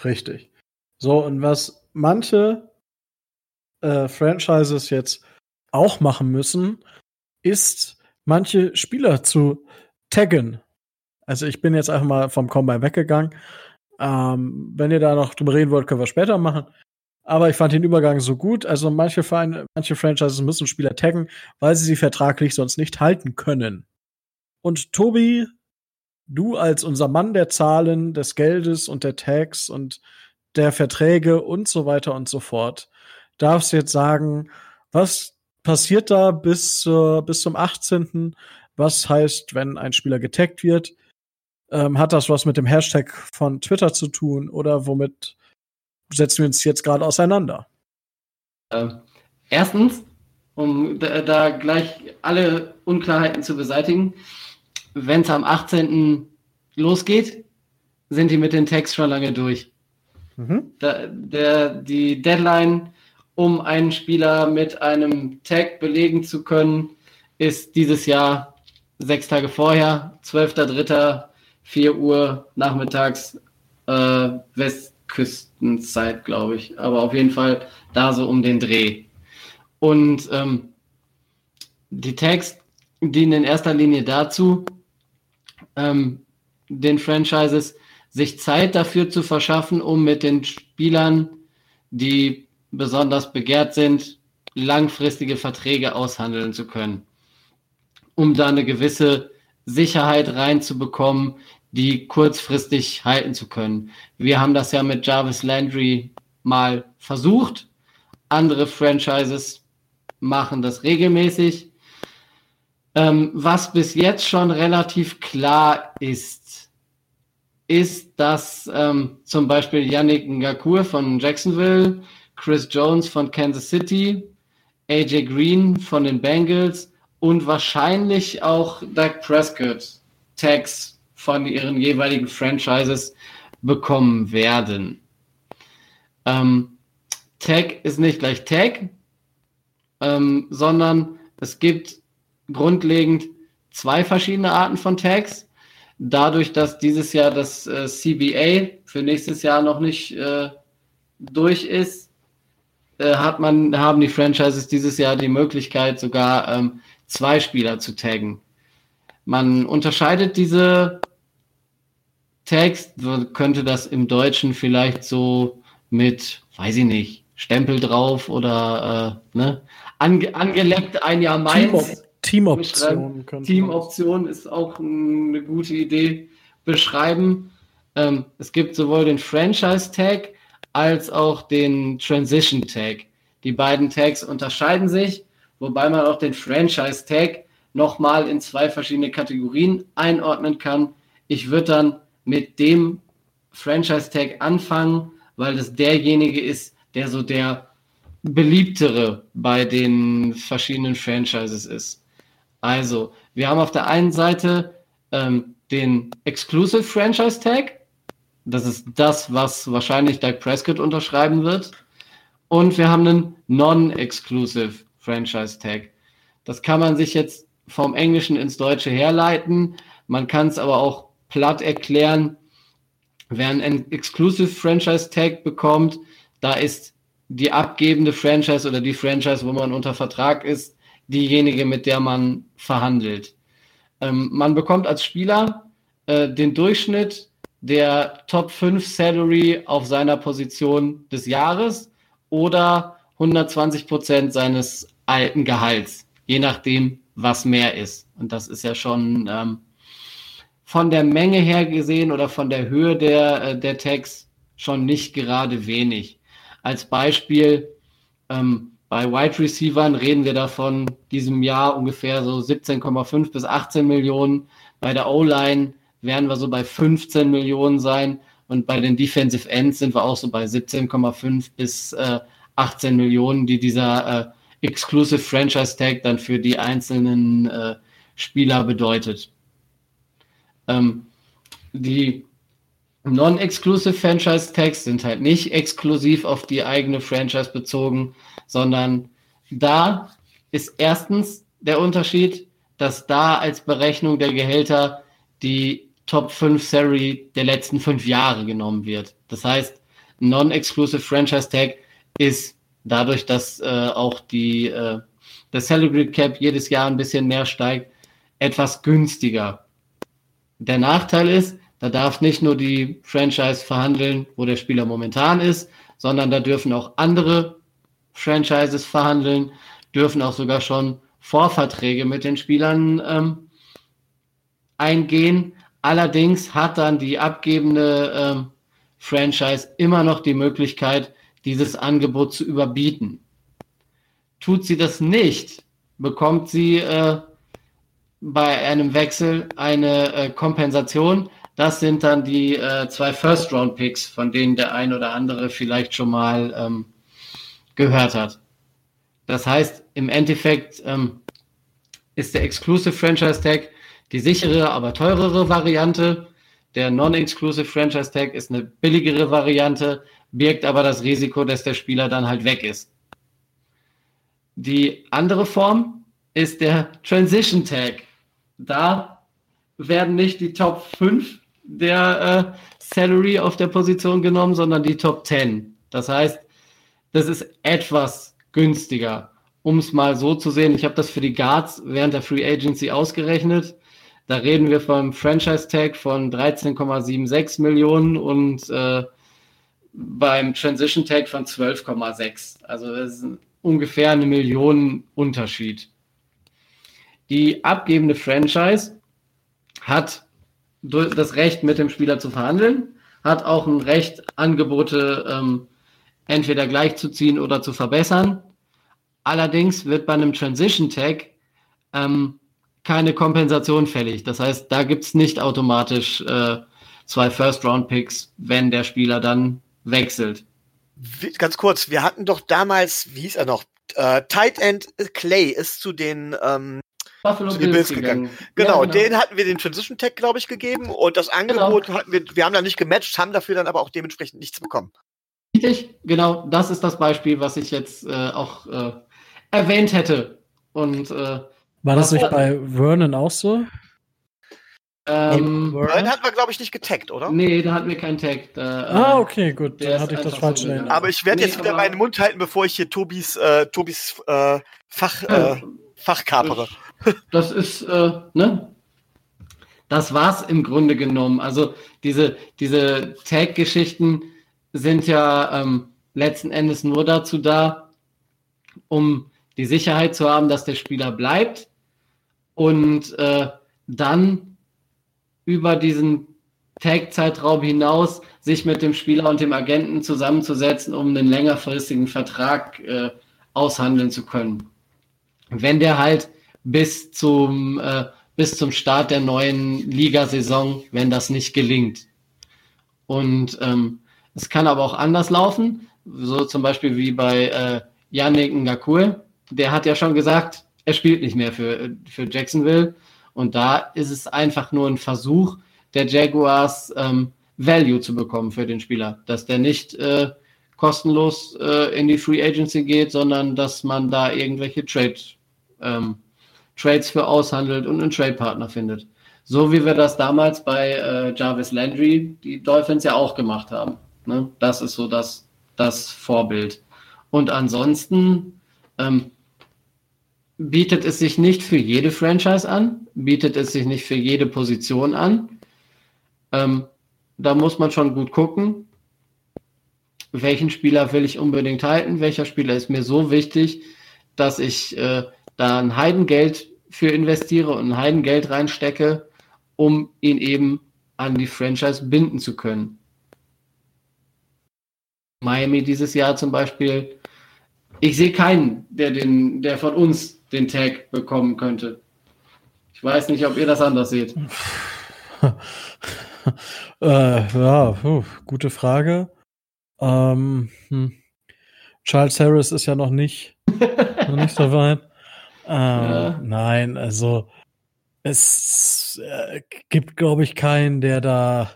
Richtig. So, und was manche äh, Franchises jetzt auch machen müssen, ist manche Spieler zu taggen. Also ich bin jetzt einfach mal vom Combine weggegangen. Ähm, wenn ihr da noch drüber reden wollt, können wir später machen. Aber ich fand den Übergang so gut. Also manche Vereine, manche Franchises müssen Spieler taggen, weil sie sie vertraglich sonst nicht halten können. Und Tobi, du als unser Mann der Zahlen, des Geldes und der Tags und der Verträge und so weiter und so fort, darfst jetzt sagen, was passiert da bis, äh, bis zum 18. Was heißt, wenn ein Spieler getaggt wird? Ähm, hat das was mit dem Hashtag von Twitter zu tun oder womit setzen wir uns jetzt gerade auseinander? Ähm, erstens, um da, da, gleich alle Unklarheiten zu beseitigen, wenn es am 18. losgeht, sind die mit den Tags schon lange durch. Mhm. Da, der, die Deadline um einen Spieler mit einem Tag belegen zu können, ist dieses Jahr sechs Tage vorher, 12.03., 4 Uhr nachmittags äh, Westküstenzeit, glaube ich. Aber auf jeden Fall da so um den Dreh. Und ähm, die Tags dienen in erster Linie dazu, ähm, den Franchises sich Zeit dafür zu verschaffen, um mit den Spielern, die besonders begehrt sind, langfristige Verträge aushandeln zu können, um da eine gewisse Sicherheit reinzubekommen, die kurzfristig halten zu können. Wir haben das ja mit Jarvis Landry mal versucht. Andere Franchises machen das regelmäßig. Ähm, was bis jetzt schon relativ klar ist, ist, dass ähm, zum Beispiel Yannick Ngakur von Jacksonville Chris Jones von Kansas City, AJ Green von den Bengals und wahrscheinlich auch Doug Prescott Tags von ihren jeweiligen Franchises bekommen werden. Ähm, Tag ist nicht gleich Tag, ähm, sondern es gibt grundlegend zwei verschiedene Arten von Tags. Dadurch, dass dieses Jahr das äh, CBA für nächstes Jahr noch nicht äh, durch ist, äh, hat man, haben die Franchises dieses Jahr die Möglichkeit, sogar ähm, zwei Spieler zu taggen. Man unterscheidet diese Tags, könnte das im Deutschen vielleicht so mit, weiß ich nicht, Stempel drauf oder äh, ne, Ange angeleckt ein Jahr Mainz. Teamoption. Teamoption ist auch eine gute Idee. Beschreiben. Ähm, es gibt sowohl den Franchise-Tag als auch den Transition Tag. Die beiden Tags unterscheiden sich, wobei man auch den Franchise Tag nochmal in zwei verschiedene Kategorien einordnen kann. Ich würde dann mit dem Franchise Tag anfangen, weil das derjenige ist, der so der beliebtere bei den verschiedenen Franchises ist. Also, wir haben auf der einen Seite ähm, den Exclusive Franchise Tag. Das ist das, was wahrscheinlich Doug Prescott unterschreiben wird. Und wir haben einen Non-Exclusive Franchise Tag. Das kann man sich jetzt vom Englischen ins Deutsche herleiten. Man kann es aber auch platt erklären. Wer einen Exclusive Franchise Tag bekommt, da ist die abgebende Franchise oder die Franchise, wo man unter Vertrag ist, diejenige, mit der man verhandelt. Ähm, man bekommt als Spieler äh, den Durchschnitt der Top 5 Salary auf seiner Position des Jahres oder 120 Prozent seines alten Gehalts, je nachdem, was mehr ist. Und das ist ja schon ähm, von der Menge her gesehen oder von der Höhe der, äh, der Tags schon nicht gerade wenig. Als Beispiel, ähm, bei Wide Receivern reden wir davon diesem Jahr ungefähr so 17,5 bis 18 Millionen. Bei der O-Line werden wir so bei 15 Millionen sein. Und bei den Defensive Ends sind wir auch so bei 17,5 bis äh, 18 Millionen, die dieser äh, Exclusive Franchise Tag dann für die einzelnen äh, Spieler bedeutet. Ähm, die Non-Exclusive Franchise Tags sind halt nicht exklusiv auf die eigene Franchise bezogen, sondern da ist erstens der Unterschied, dass da als Berechnung der Gehälter die Top 5 Salary der letzten fünf Jahre genommen wird. Das heißt, Non-Exclusive Franchise Tag ist dadurch, dass äh, auch die, äh, der Salary Cap jedes Jahr ein bisschen mehr steigt, etwas günstiger. Der Nachteil ist, da darf nicht nur die Franchise verhandeln, wo der Spieler momentan ist, sondern da dürfen auch andere Franchises verhandeln, dürfen auch sogar schon Vorverträge mit den Spielern ähm, eingehen. Allerdings hat dann die abgebende ähm, Franchise immer noch die Möglichkeit, dieses Angebot zu überbieten. Tut sie das nicht, bekommt sie äh, bei einem Wechsel eine äh, Kompensation. Das sind dann die äh, zwei First-Round-Picks, von denen der ein oder andere vielleicht schon mal ähm, gehört hat. Das heißt, im Endeffekt ähm, ist der Exclusive Franchise Tag die sichere, aber teurere Variante. Der Non-Exclusive Franchise Tag ist eine billigere Variante, birgt aber das Risiko, dass der Spieler dann halt weg ist. Die andere Form ist der Transition Tag. Da werden nicht die Top 5 der äh, Salary auf der Position genommen, sondern die Top 10. Das heißt, das ist etwas günstiger. Um es mal so zu sehen, ich habe das für die Guards während der Free Agency ausgerechnet. Da reden wir vom Franchise Tag von 13,76 Millionen und äh, beim Transition Tag von 12,6. Also das ist ungefähr eine Million Unterschied. Die abgebende Franchise hat das Recht, mit dem Spieler zu verhandeln, hat auch ein Recht, Angebote ähm, entweder gleichzuziehen oder zu verbessern. Allerdings wird bei einem Transition Tag ähm, keine Kompensation fällig. Das heißt, da gibt es nicht automatisch äh, zwei First-Round-Picks, wenn der Spieler dann wechselt. Ganz kurz, wir hatten doch damals, wie hieß er noch? Äh, Tight End Clay ist zu den ähm, Buffalo zu den Bills Bills gegangen. gegangen. Genau, Ja, genau. den hatten wir den Transition Tag, glaube ich, gegeben und das Angebot hatten wir, wir haben da nicht gematcht, haben dafür dann aber auch dementsprechend nichts bekommen. Richtig, genau, das ist das Beispiel, was ich jetzt äh, auch äh, erwähnt hätte. Und äh, War das nicht bei Vernon auch so? ähm, Den hatten wir, glaube ich, nicht getaggt, oder? nee, da hatten wir keinen Tag. Da, äh, Ah, okay, gut. der Dann hatte ich das falsch so. Aber ich werde Nee, jetzt wieder meinen Mund halten, bevor ich hier Tobis, äh, Tobis äh, Fach, äh, Fach kapere. Das ist, äh, ne? Das war's im Grunde genommen. Also diese, diese Tag-Geschichten sind ja ähm, letzten Endes nur dazu da, um die Sicherheit zu haben, dass der Spieler bleibt und äh, dann über diesen Tag-Zeitraum hinaus sich mit dem Spieler und dem Agenten zusammenzusetzen, um einen längerfristigen Vertrag äh, aushandeln zu können. Wenn der halt bis zum, äh, bis zum Start der neuen Ligasaison, wenn das nicht gelingt. Und ähm, es kann aber auch anders laufen, so zum Beispiel wie bei äh, Yannick Ngakure. Der hat ja schon gesagt, er spielt nicht mehr für, für Jacksonville. Und da ist es einfach nur ein Versuch der Jaguars, ähm, Value zu bekommen für den Spieler. Dass der nicht äh, kostenlos äh, in die Free Agency geht, sondern dass man da irgendwelche Trade, ähm, Trades für aushandelt und einen Trade-Partner findet. So wie wir das damals bei äh, Jarvis Landry, die Dolphins ja auch gemacht haben. Ne? Das ist so das, das Vorbild. Und ansonsten ähm, bietet es sich nicht für jede Franchise an, bietet es sich nicht für jede Position an. Ähm, da muss man schon gut gucken. welchen Spieler will ich unbedingt halten, welcher Spieler ist mir so wichtig, dass ich äh, da ein Heidengeld für investiere und ein Heidengeld reinstecke, um ihn eben an die Franchise binden zu können. Miami dieses Jahr zum Beispiel. Ich sehe keinen, der, den, der von uns den Tag bekommen könnte. Ich weiß nicht, ob ihr das anders seht. [laughs] äh, ja, puh, gute Frage. Ähm, hm. Charles Harris ist ja noch nicht, noch nicht so weit. Ähm, ja. Nein, also es äh, gibt, glaube ich, keinen, der da,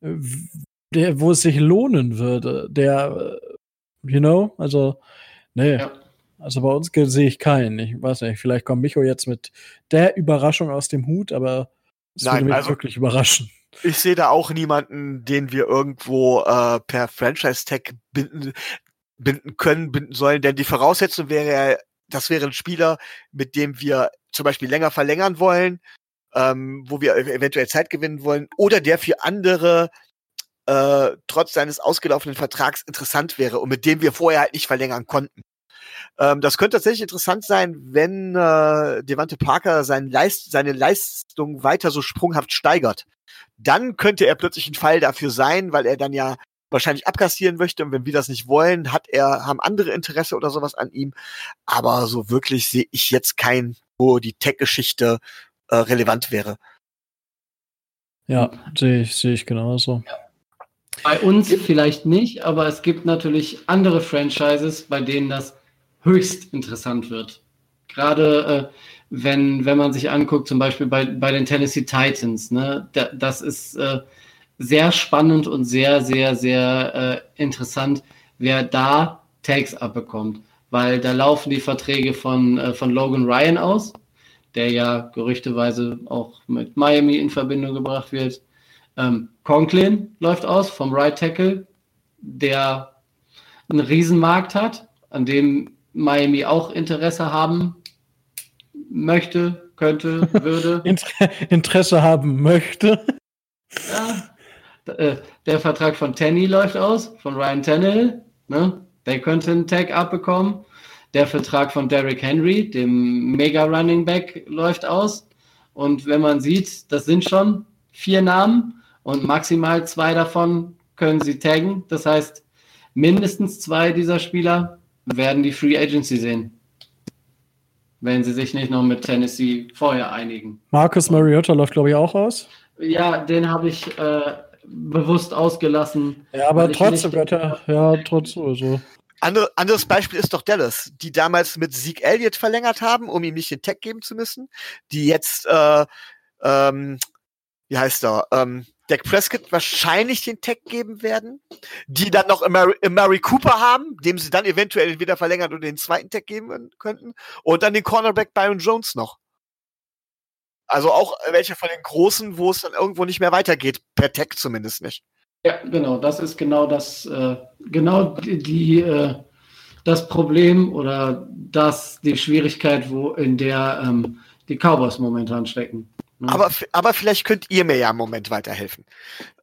der, wo es sich lohnen würde, der, äh, you know, also, nee. Ja. Also bei uns sehe ich keinen. Ich weiß nicht, vielleicht kommt Micho jetzt mit der Überraschung aus dem Hut, aber es würde mich also, wirklich überraschen. Ich sehe da auch niemanden, den wir irgendwo äh, per Franchise-Tag binden, binden können, binden sollen, denn die Voraussetzung wäre, das wäre ein Spieler, mit dem wir zum Beispiel länger verlängern wollen, ähm, wo wir eventuell Zeit gewinnen wollen, oder der für andere äh, trotz seines ausgelaufenen Vertrags interessant wäre und mit dem wir vorher halt nicht verlängern konnten. Ähm, das könnte tatsächlich interessant sein, wenn äh, Devante Parker sein Leist seine Leistung weiter so sprunghaft steigert. Dann könnte er plötzlich ein Fall dafür sein, weil er dann ja wahrscheinlich abkassieren möchte und wenn wir das nicht wollen, hat er haben andere Interesse oder sowas an ihm. Aber so wirklich sehe ich jetzt kein, wo die Tech-Geschichte äh, relevant wäre. Ja, sehe ich, sehe ich genauso. Bei uns vielleicht nicht, aber es gibt natürlich andere Franchises, bei denen das höchst interessant wird. Gerade äh, wenn, wenn man sich anguckt, zum Beispiel bei, bei den Tennessee Titans, ne, da, das ist äh, sehr spannend und sehr, sehr, sehr äh, interessant, wer da Tags abbekommt. Weil da laufen die Verträge von, äh, von Logan Ryan aus, der ja gerüchteweise auch mit Miami in Verbindung gebracht wird. Ähm, Conklin läuft aus vom Right Tackle, der einen Riesenmarkt hat, an dem Miami auch Interesse haben möchte, könnte, würde. [laughs] Interesse haben möchte. Ja. Äh, der Vertrag von Tenny läuft aus, von Ryan Tannehill. Ne? Der könnte einen Tag abbekommen. Der Vertrag von Derrick Henry, dem Mega Running Back, läuft aus. Und wenn man sieht, das sind schon vier Namen und maximal zwei davon können sie taggen. Das heißt, mindestens zwei dieser Spieler werden die Free Agency sehen. Wenn sie sich nicht noch mit Tennessee vorher einigen. Marcus Mariota läuft, glaube ich, auch aus. Ja, den habe ich äh, bewusst ausgelassen. Ja, aber trotzdem wird er, ja, trotzdem. Also. Andere, anderes Beispiel ist doch Dallas, die damals mit Zeke Elliott verlängert haben, um ihm nicht den Tag geben zu müssen, die jetzt, äh, ähm, wie heißt er, ähm, Dak Prescott wahrscheinlich den Tag geben werden, die dann noch Mary Cooper haben, dem sie dann eventuell entweder verlängern oder den zweiten Tag geben könnten, und dann den Cornerback Byron Jones noch. Also auch welche von den Großen, wo es dann irgendwo nicht mehr weitergeht, per Tag zumindest nicht. Ja, genau, das ist genau das, äh, genau die, die äh, das Problem oder das die Schwierigkeit, wo in der ähm, die Cowboys momentan stecken. Mhm. Aber, aber vielleicht könnt ihr mir ja im Moment weiterhelfen.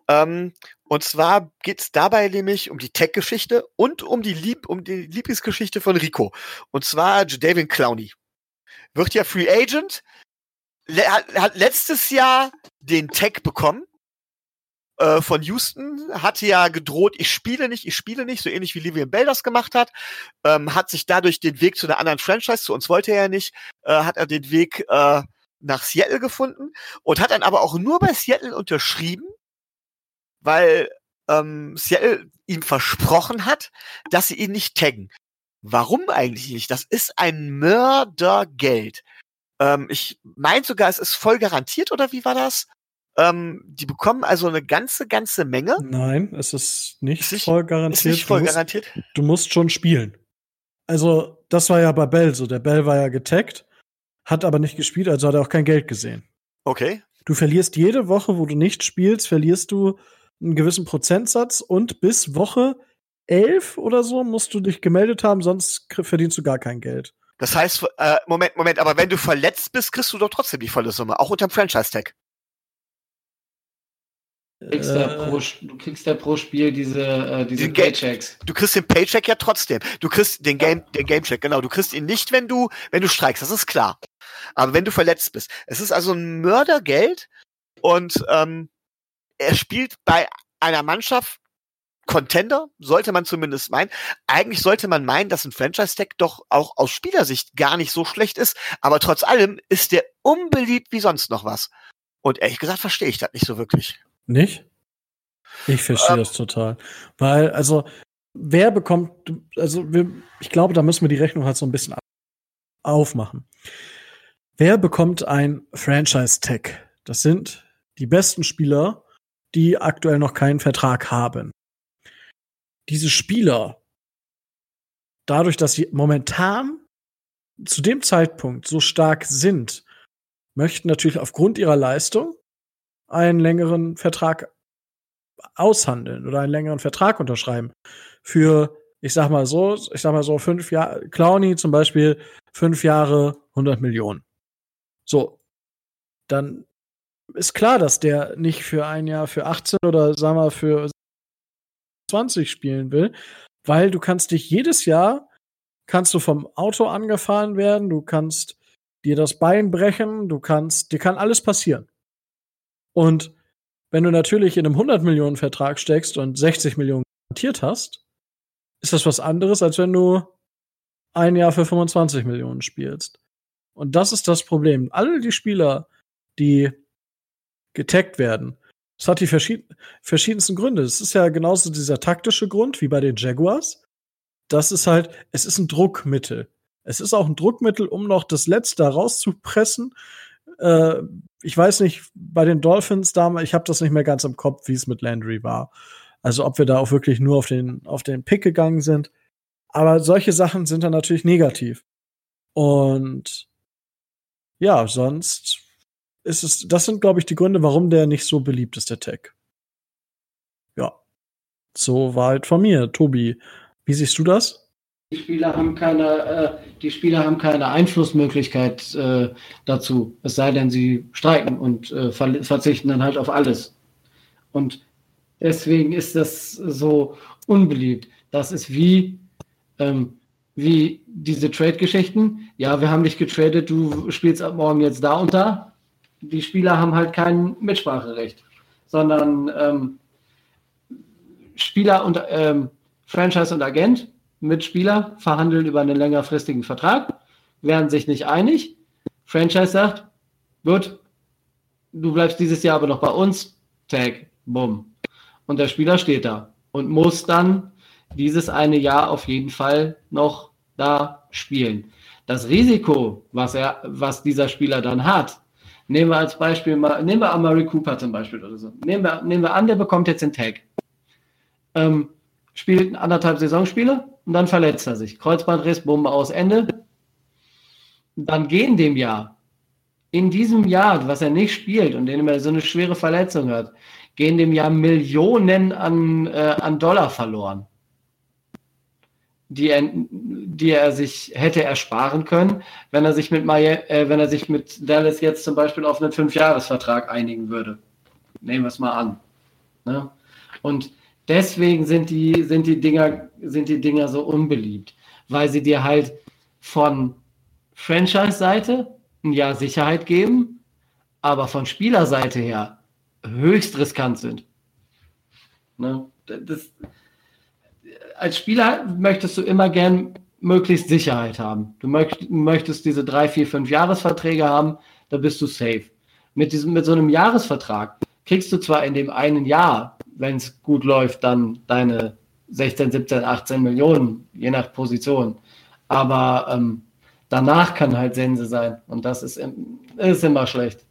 Ähm, und zwar geht es dabei nämlich um die Tech-Geschichte und um die, Lieb um die Lieblingsgeschichte von Rico. Und zwar Jadavion Clowney. Wird ja Free Agent, hat, hat letztes Jahr den Tech bekommen äh, von Houston, hatte ja gedroht, ich spiele nicht, ich spiele nicht, so ähnlich wie Livian Bell das gemacht hat, ähm, hat sich dadurch den Weg zu einer anderen Franchise, zu uns wollte er ja nicht, äh, hat er den Weg äh, nach Seattle gefunden und hat dann aber auch nur bei Seattle unterschrieben, weil ähm, Seattle ihm versprochen hat, dass sie ihn nicht taggen. Warum eigentlich nicht? Das ist ein Mördergeld. Ähm, ich meine sogar, es ist voll garantiert, oder wie war das? Ähm, die bekommen also eine ganze, ganze Menge. Nein, es ist nicht, ist nicht voll garantiert. Ist nicht voll du musst, garantiert. Du musst schon spielen. Also, das war ja bei Bell so. Der Bell war ja getaggt hat aber nicht gespielt, also hat er auch kein Geld gesehen. Okay. Du verlierst jede Woche, wo du nicht spielst, verlierst du einen gewissen Prozentsatz und bis Woche elf oder so musst du dich gemeldet haben, sonst verdienst du gar kein Geld. Das heißt, äh, Moment, Moment, aber wenn du verletzt bist, kriegst du doch trotzdem die volle Summe, auch unterm Franchise-Tag. Du kriegst, ja pro, du kriegst ja pro Spiel diese, äh, diese Den Ga- Paychecks. Du kriegst den Paycheck ja trotzdem. Du kriegst den Game, den Gamecheck, genau. Du kriegst ihn nicht, wenn du, wenn du streikst, das ist klar. Aber wenn du verletzt bist. Es ist also ein Mördergeld und ähm, er spielt bei einer Mannschaft Contender, sollte man zumindest meinen. Eigentlich sollte man meinen, dass ein Franchise-Tag doch auch aus Spielersicht gar nicht so schlecht ist, aber trotz allem ist der unbeliebt wie sonst noch was. Und ehrlich gesagt verstehe ich das nicht so wirklich. Nicht? Ich verstehe Ähm. das total. Weil, also, wer bekommt, also, wir, ich glaube, da müssen wir die Rechnung halt so ein bisschen aufmachen. Wer bekommt ein Franchise-Tag? Das sind die besten Spieler, die aktuell noch keinen Vertrag haben. Diese Spieler, dadurch, dass sie momentan zu dem Zeitpunkt so stark sind, möchten natürlich aufgrund ihrer Leistung einen längeren Vertrag aushandeln oder einen längeren Vertrag unterschreiben. Für, ich sag mal so, ich sag mal so, fünf Jahre, Clowny zum Beispiel, fünf Jahre, 100 Millionen. So. Dann ist klar, dass der nicht für ein Jahr für 18 oder sagen wir für 20 spielen will, weil du kannst dich jedes Jahr kannst du vom Auto angefahren werden, du kannst dir das Bein brechen, du kannst, dir kann alles passieren. Und wenn du natürlich in einem 100 Millionen Vertrag steckst und 60 Millionen garantiert hast, ist das was anderes, als wenn du ein Jahr für 25 Millionen spielst. Und das ist das Problem. Alle die Spieler, die getaggt werden, das hat die verschied verschiedensten Gründe. Es ist ja genauso dieser taktische Grund wie bei den Jaguars. Das ist halt, es ist ein Druckmittel. Es ist auch ein Druckmittel, um noch das Letzte rauszupressen. Äh, ich weiß nicht, bei den Dolphins damals, ich habe das nicht mehr ganz im Kopf, wie es mit Landry war. Also ob wir da auch wirklich nur auf den, auf den Pick gegangen sind. Aber solche Sachen sind dann natürlich negativ. Und ja, sonst ist es, das sind, glaube ich, die Gründe, warum der nicht so beliebt ist, der Tech. Ja. So war halt von mir. Tobi, wie siehst du das? Die Spieler haben keine, äh, die Spieler haben keine Einflussmöglichkeit äh, dazu, es sei denn, sie streiken und äh, ver verzichten dann halt auf alles. Und deswegen ist das so unbeliebt. Das ist wie, ähm, wie diese Trade-Geschichten. Ja, wir haben dich getradet, du spielst ab morgen jetzt da und da. Die Spieler haben halt kein Mitspracherecht, sondern ähm, Spieler und ähm, Franchise und Agent Mitspieler verhandeln über einen längerfristigen Vertrag, werden sich nicht einig. Franchise sagt, gut, du bleibst dieses Jahr aber noch bei uns, Tag, bumm. Und der Spieler steht da und muss dann dieses eine Jahr auf jeden Fall noch da spielen. Das Risiko, was er, was dieser Spieler dann hat, nehmen wir als Beispiel mal, nehmen wir Amari Cooper zum Beispiel oder so. Nehmen wir, nehmen wir an, der bekommt jetzt den Tag. Ähm, spielt anderthalb Saisonspiele und dann verletzt er sich. Kreuzbandriss, Bombe aus Ende. Dann gehen dem Jahr, in diesem Jahr, was er nicht spielt und dem er so eine schwere Verletzung hat, gehen dem Jahr Millionen an, äh, an Dollar verloren, die er, die er sich hätte ersparen können, wenn er sich mit, Miami, äh, wenn er sich mit Dallas jetzt zum Beispiel auf einen Fünfjahresvertrag einigen würde. Nehmen wir es mal an. Ne? Und deswegen sind die, sind die Dinger, sind die Dinger so unbeliebt, weil sie dir halt von Franchise-Seite ein Jahr Sicherheit geben, aber von Spielerseite her höchst riskant sind. Ne? Das, als Spieler möchtest du immer gern möglichst Sicherheit haben. Du möcht, möchtest diese drei, vier, fünf Jahresverträge haben, da bist du safe. Mit, diesem, mit so einem Jahresvertrag kriegst du zwar in dem einen Jahr wenn es gut läuft, dann deine 16, 17, 18 Millionen, je nach Position. Aber ähm, danach kann halt Sense sein. Und das ist, ist immer schlecht.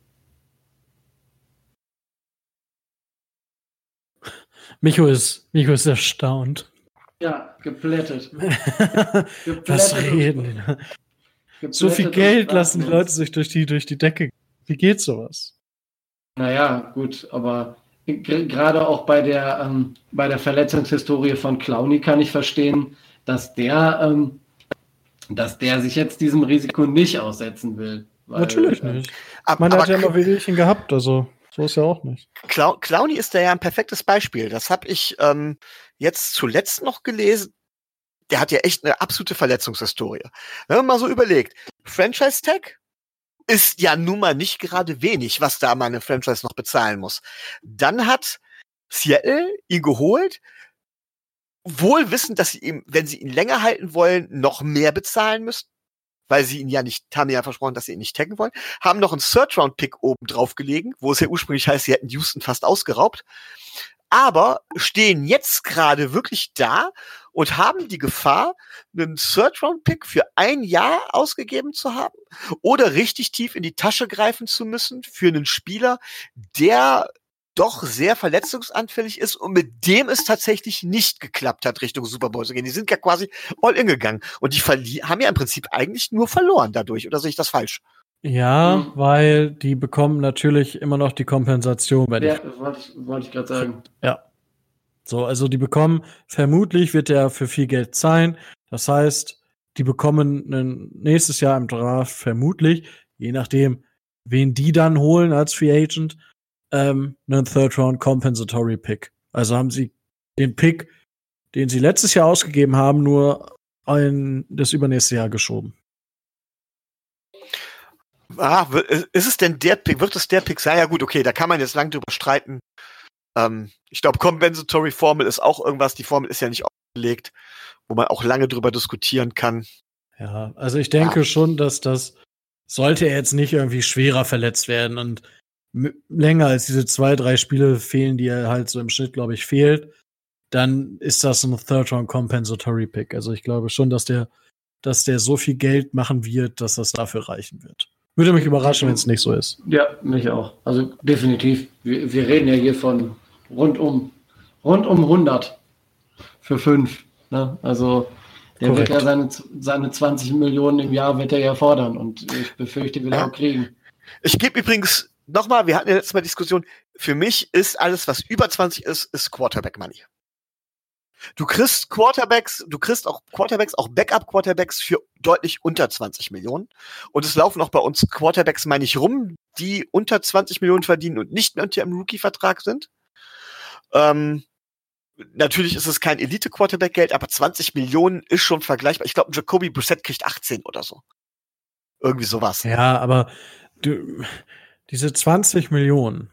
Micho ist, Micho ist erstaunt. Ja, geplättet. [laughs] Was reden? Geplättet so viel Geld lassen die Leute sich durch die, durch die Decke. Wie geht sowas? Naja, gut, aber gerade auch bei der, ähm, bei der Verletzungshistorie von Clowny kann ich verstehen, dass der, ähm, dass der sich jetzt diesem Risiko nicht aussetzen will. Weil, Natürlich nicht. Äh, Man hat ja immer Wehwehchen gehabt, also. So ist ja auch nicht. Clowny ist da ja ein perfektes Beispiel. Das habe ich ähm, jetzt zuletzt noch gelesen. Der hat ja echt eine absolute Verletzungshistorie. Wenn man mal so überlegt, Franchise Tag ist ja nun mal nicht gerade wenig, was da meine Franchise noch bezahlen muss. Dann hat Seattle ihn geholt, wohl wissend, dass sie ihm, wenn sie ihn länger halten wollen, noch mehr bezahlen müssten weil sie ihn ja nicht, haben ja versprochen, dass sie ihn nicht taggen wollen, haben noch einen Third-Round-Pick oben drauf gelegen, wo es ja ursprünglich heißt, sie hätten Houston fast ausgeraubt. Aber stehen jetzt gerade wirklich da und haben die Gefahr, einen Third-Round-Pick für ein Jahr ausgegeben zu haben oder richtig tief in die Tasche greifen zu müssen für einen Spieler, der doch sehr verletzungsanfällig ist und mit dem es tatsächlich nicht geklappt hat, Richtung Super Bowl zu gehen. Die sind ja quasi all in gegangen und die haben ja im Prinzip eigentlich nur verloren dadurch. Oder sehe ich das falsch? Ja, mhm. weil die bekommen natürlich immer noch die Kompensation. Bei ja, wollte ich, wollte ich gerade sagen. Ja. So, also die bekommen, vermutlich wird der für viel Geld zahlen. Das heißt, die bekommen nächstes Jahr im Draft vermutlich, je nachdem, wen die dann holen als Free Agent, ähm, einen Third Round Compensatory Pick. Also haben sie den Pick, den sie letztes Jahr ausgegeben haben, nur in das übernächste Jahr geschoben. Ah, ist es denn der Pick? Wird es der Pick sein? Ja gut, okay, da kann man jetzt lang drüber streiten. Ähm, ich glaube, Compensatory Formel ist auch irgendwas. Die Formel ist ja nicht aufgelegt, wo man auch lange drüber diskutieren kann. Ja, also ich denke ja. schon, dass das sollte er jetzt nicht irgendwie schwerer verletzt werden und länger als diese zwei, drei Spiele fehlen, die er halt so im Schnitt, glaube ich, fehlt, dann ist das ein Third Round Compensatory Pick. Also ich glaube schon, dass der, dass der so viel Geld machen wird, dass das dafür reichen wird. Würde mich überraschen, wenn es nicht so ist. Ja, mich auch. Also definitiv. Wir, wir reden ja hier von rund um, rund um 100 für fünf. Ne? Also der Korrekt. wird ja seine, seine 20 Millionen im Jahr wird er ja fordern und ich befürchte, will er auch kriegen. Ich gebe übrigens nochmal, wir hatten ja letztes Mal Diskussion, für mich ist alles, was über 20 ist, ist Quarterback Money. Du kriegst Quarterbacks, du kriegst auch Quarterbacks, auch Backup-Quarterbacks für deutlich unter 20 Millionen. Und es laufen auch bei uns Quarterbacks, meine ich, rum, die unter 20 Millionen verdienen und nicht mehr unter einem Rookie-Vertrag sind. Ähm, natürlich ist es kein Elite-Quarterback-Geld, aber 20 Millionen ist schon vergleichbar. Ich glaube, Jacoby Brissett kriegt 18 oder so. Irgendwie sowas. Ja, aber du, diese 20 Millionen,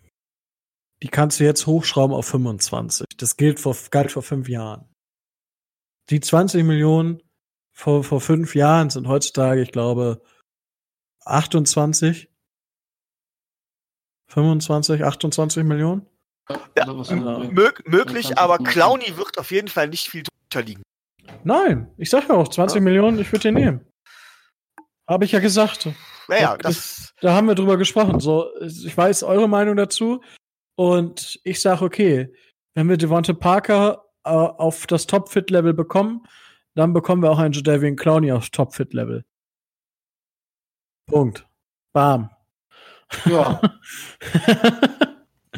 die kannst du jetzt hochschrauben auf 25. Das gilt vor, galt vor fünf Jahren. Die 20 Millionen vor, vor fünf Jahren sind heutzutage, ich glaube, 28, 25, 28 Millionen. Ja, mög möglich, aber Clowny wird auf jeden Fall nicht viel drunter liegen. Nein, ich sag ja auch 20 ja. Millionen, ich würde den nehmen. Habe ich ja gesagt. Naja, das. Da haben wir drüber gesprochen. So, ich weiß eure Meinung dazu. Und ich sage, okay, wenn wir Devonte Parker äh, auf das Top-Fit-Level bekommen, dann bekommen wir auch einen Jadavian Clowney auf Top-Fit-Level. Punkt. Bam. Ja. [laughs]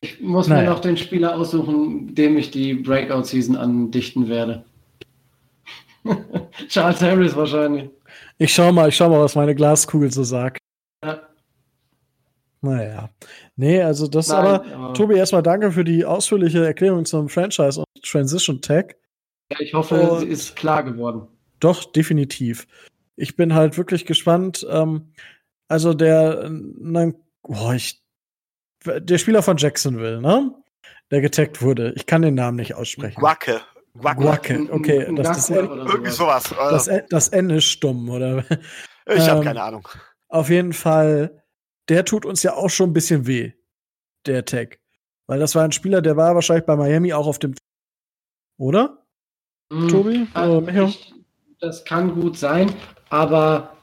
ich muss naja. mir noch den Spieler aussuchen, dem ich die Breakout-Season andichten werde. [laughs] Charles Harris wahrscheinlich. Ich schau mal, ich schau mal, was meine Glaskugel so sagt. Ja. Naja. Nee, also das Nein, aber, aber, Tobi, erstmal danke für die ausführliche Erklärung zum Franchise und Transition Tag. Ja, ich hoffe, und, ist klar geworden. Doch, definitiv. Ich bin halt wirklich gespannt. Ähm, also der, nein, boah, ich, der Spieler von Jacksonville, ne? Der getaggt wurde. Ich kann den Namen nicht aussprechen. Wacke. Guacke, okay. Das, das, Irgendwie sowas. Das, das N ist stumm, oder? Ich habe ähm, keine Ahnung. Auf jeden Fall, der tut uns ja auch schon ein bisschen weh, der Tag. Weil das war ein Spieler, der war wahrscheinlich bei Miami auch auf dem. Oder? Mm, Tobi? Also ich, das kann gut sein, aber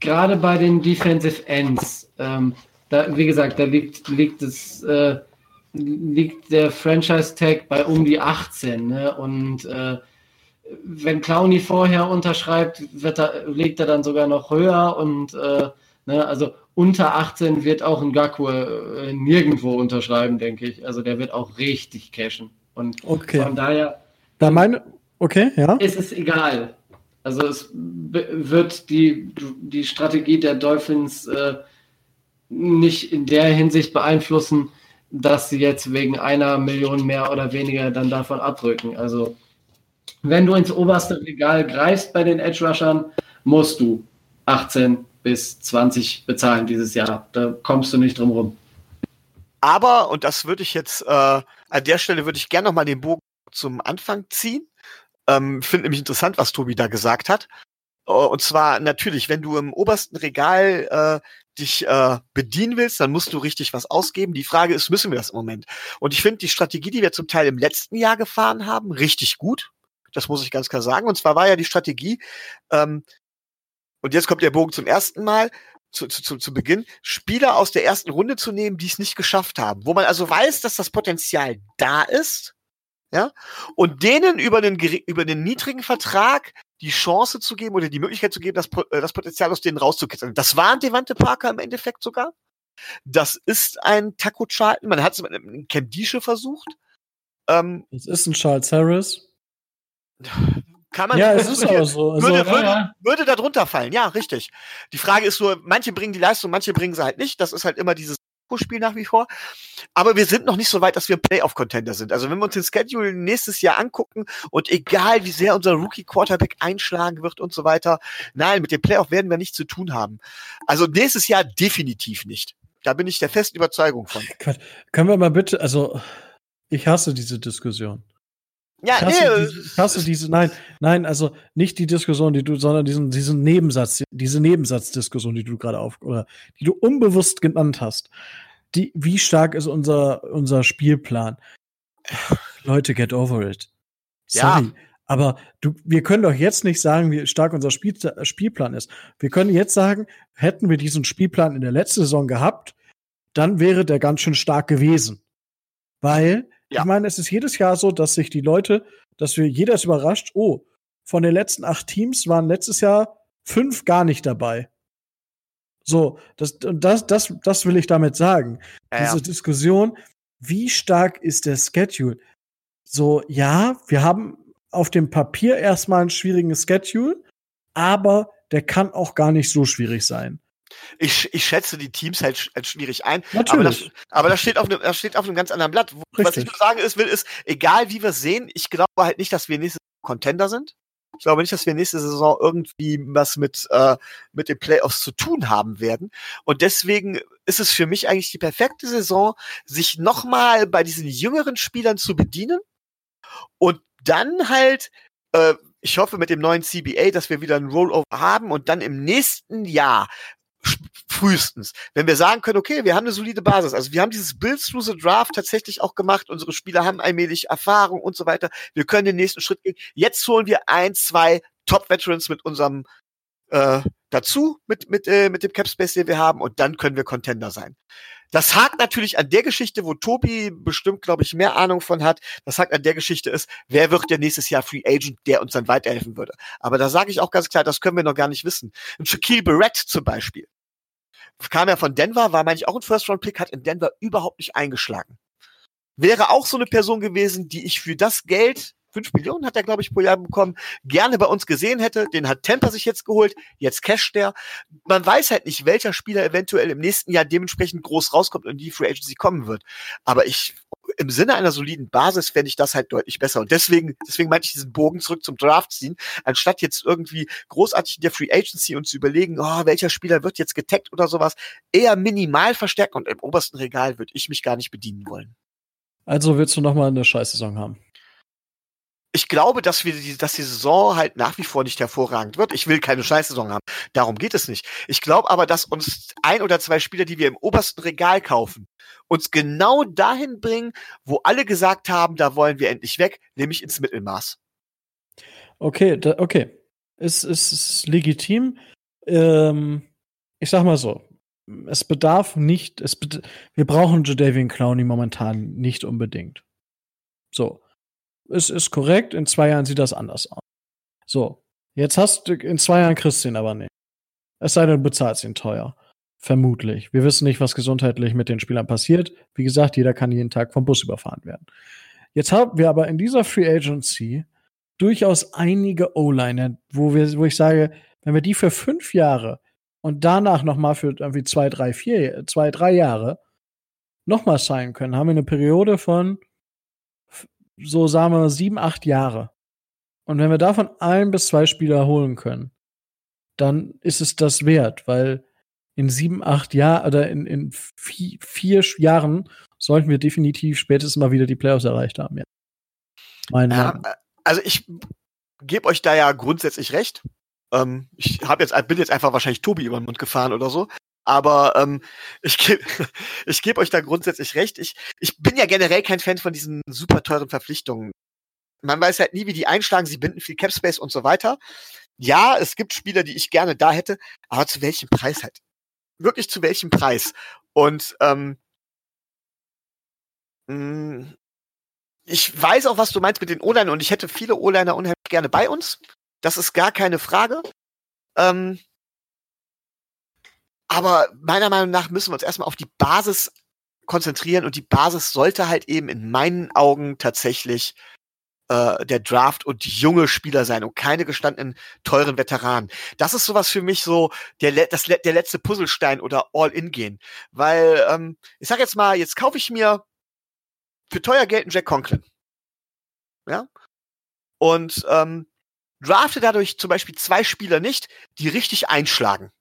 gerade bei den Defensive Ends, ähm, da, wie gesagt, da liegt, liegt es. Äh, liegt der Franchise-Tag bei um die 18. Ne? Und äh, wenn Clowny vorher unterschreibt, wird er, legt er dann sogar noch höher und äh, ne, also unter 18 wird auch ein Gaku äh, nirgendwo unterschreiben, denke ich. Also der wird auch richtig cashen. Und okay. von daher. Da meine, okay, ja. Ist es egal. Also es wird die, die Strategie der Dolphins äh, nicht in der Hinsicht beeinflussen, dass sie jetzt wegen einer Million mehr oder weniger dann davon abrücken. Also wenn du ins oberste Regal greifst bei den Edge Rushern, musst du 18 bis 20 bezahlen dieses Jahr. Da kommst du nicht drum rum. Aber, und das würde ich jetzt, äh, an der Stelle würde ich gerne nochmal den Bogen zum Anfang ziehen. Ähm, Finde nämlich interessant, was Tobi da gesagt hat. Uh, und zwar natürlich, wenn du im obersten Regal äh, dich äh, bedienen willst, dann musst du richtig was ausgeben. Die Frage ist, müssen wir das im Moment? Und ich finde die Strategie, die wir zum Teil im letzten Jahr gefahren haben, richtig gut. Das muss ich ganz klar sagen. Und zwar war ja die Strategie, ähm, und jetzt kommt der Bogen zum ersten Mal, zu, zu, zu Beginn, Spieler aus der ersten Runde zu nehmen, die es nicht geschafft haben. Wo man also weiß, dass das Potenzial da ist, ja, und denen über den, über den niedrigen Vertrag die Chance zu geben oder die Möglichkeit zu geben, das, äh, das Potenzial aus denen rauszukitzeln. Das war ein Devante Parker im Endeffekt sogar. Das ist ein Taco Charlton. Man hat es mit einem Cam Dische versucht. Ähm, es ist ein Charles Harris. [laughs] Kann man ja, es ist aber so. Also, würde, würde, ja. würde da drunter fallen, ja, richtig. Die Frage ist nur, manche bringen die Leistung, manche bringen sie halt nicht. Das ist halt immer dieses Spiel nach wie vor. Aber wir sind noch nicht so weit, dass wir Playoff-Contender sind. Also wenn wir uns den Schedule nächstes Jahr angucken und egal wie sehr unser Rookie-Quarterback einschlagen wird und so weiter, nein, mit dem Playoff werden wir nichts zu tun haben. Also nächstes Jahr definitiv nicht. Da bin ich der festen Überzeugung von. Können wir mal bitte, also ich hasse diese Diskussion. Ja, ich hasse, nee, diese, ich hasse diese, nein, nein, also nicht die Diskussion, die du, sondern diesen, diesen Nebensatz, diese Nebensatzdiskussion, die du gerade auf, oder die du unbewusst genannt hast. Die, wie stark ist unser, unser Spielplan? Leute, get over it. Sorry. Ja. Aber du, wir können doch jetzt nicht sagen, wie stark unser Spiel, Spielplan ist. Wir können jetzt sagen, hätten wir diesen Spielplan in der letzten Saison gehabt, dann wäre der ganz schön stark gewesen. Weil ja. Ich meine, es ist jedes Jahr so, dass sich die Leute, dass wir jeder ist überrascht, oh, von den letzten acht Teams waren letztes Jahr fünf gar nicht dabei. So, das, das, das, das will ich damit sagen. Ja, Diese ja. Diskussion, wie stark ist der Schedule? So, ja, wir haben auf dem Papier erstmal einen schwierigen Schedule, aber der kann auch gar nicht so schwierig sein ich, ich schätze die Teams halt, halt schwierig ein. Natürlich. Aber das, aber das steht auf einem, das steht auf einem ganz anderen Blatt. Richtig. Was ich nur sagen ist, will, ist, egal wie wir es sehen, ich glaube halt nicht, dass wir nächste Contender sind. Ich glaube nicht, dass wir nächste Saison irgendwie was mit, äh, mit den Playoffs zu tun haben werden. Und deswegen ist es für mich eigentlich die perfekte Saison, sich nochmal bei diesen jüngeren Spielern zu bedienen und dann halt, äh, ich hoffe mit dem neuen CBA, dass wir wieder ein Rollover haben und dann im nächsten Jahr frühestens. Wenn wir sagen können, okay, wir haben eine solide Basis, also wir haben dieses Build through the Draft tatsächlich auch gemacht, unsere Spieler haben allmählich Erfahrung und so weiter, wir können den nächsten Schritt gehen. Jetzt holen wir ein, zwei Top-Veterans mit unserem äh, dazu, mit, mit, äh, mit dem Cap-Space, den wir haben, und dann können wir Contender sein. Das hakt natürlich an der Geschichte, wo Tobi bestimmt, glaube ich, mehr Ahnung von hat. Das hakt an der Geschichte ist, wer wird der nächstes Jahr Free Agent, der uns dann weiterhelfen würde. Aber da sage ich auch ganz klar, das können wir noch gar nicht wissen. Ein Shaquille Barrett zum Beispiel kam ja von Denver, war, meine ich, auch ein First-Round-Pick, hat in Denver überhaupt nicht eingeschlagen. Wäre auch so eine Person gewesen, die ich für das Geld, 5 Millionen hat er, glaube ich, pro Jahr bekommen, gerne bei uns gesehen hätte. Den hat Tampa sich jetzt geholt, jetzt casht der. Man weiß halt nicht, welcher Spieler eventuell im nächsten Jahr dementsprechend groß rauskommt und die Free Agency kommen wird. Aber ich im Sinne einer soliden Basis fände ich das halt deutlich besser. Und deswegen, deswegen meinte ich diesen Bogen zurück zum Draft ziehen, anstatt jetzt irgendwie großartig in der Free Agency und zu überlegen, oh, welcher Spieler wird jetzt getaggt oder sowas, eher minimal verstärken und im obersten Regal würde ich mich gar nicht bedienen wollen. Also willst du noch mal eine Scheißsaison haben? Ich glaube, dass wir die, dass die Saison halt nach wie vor nicht hervorragend wird. Ich will keine Scheißsaison haben. Darum geht es nicht. Ich glaube aber, dass uns ein oder zwei Spieler, die wir im obersten Regal kaufen, uns genau dahin bringen, wo alle gesagt haben, da wollen wir endlich weg, nämlich ins Mittelmaß. Okay, da, okay. Es ist, ist legitim. Ähm, ich sag mal so. Es bedarf nicht, es bed wir brauchen Jadavian Clowney momentan nicht unbedingt. So. Es ist korrekt, in zwei Jahren sieht das anders aus. So. Jetzt hast du, in zwei Jahren kriegst du ihn aber nicht. Es sei denn, du bezahlst ihn teuer. Vermutlich. Wir wissen nicht, was gesundheitlich mit den Spielern passiert. Wie gesagt, jeder kann jeden Tag vom Bus überfahren werden. Jetzt haben wir aber in dieser Free Agency durchaus einige O-Liner, wo wo ich sage, wenn wir die für fünf Jahre und danach nochmal für irgendwie zwei, drei, vier, zwei, drei Jahre nochmal sein können, haben wir eine Periode von so sagen wir sieben, acht Jahre. Und wenn wir davon ein bis zwei Spieler holen können, dann ist es das wert, weil in sieben, acht Jahren oder in, in vier, vier, Jahren sollten wir definitiv spätestens mal wieder die Playoffs erreicht haben. Ja. Ja, also ich gebe euch da ja grundsätzlich recht. Ähm, ich hab jetzt, bin jetzt einfach wahrscheinlich Tobi über den Mund gefahren oder so. Aber ähm, ich gebe [laughs] ich geb euch da grundsätzlich recht. Ich, ich bin ja generell kein Fan von diesen super teuren Verpflichtungen. Man weiß halt nie, wie die einschlagen. Sie binden viel Capspace und so weiter. Ja, es gibt Spieler, die ich gerne da hätte, aber zu welchem Preis halt? Wirklich zu welchem Preis? Und ähm, mh, mm, ich weiß auch, was du meinst mit den O-Liner und ich hätte viele O-Liner unheimlich gerne bei uns. Das ist gar keine Frage. Ähm, aber meiner Meinung nach müssen wir uns erstmal auf die Basis konzentrieren und die Basis sollte halt eben in meinen Augen tatsächlich äh, der Draft und junge Spieler sein und keine gestandenen teuren Veteranen. Das ist sowas für mich so der, das, der letzte Puzzlestein oder All-In gehen. Weil, ähm, ich sag jetzt mal, jetzt kaufe ich mir für teuer Geld einen Jack Conklin. Ja? Und ähm, drafte dadurch zum Beispiel zwei Spieler nicht, die richtig einschlagen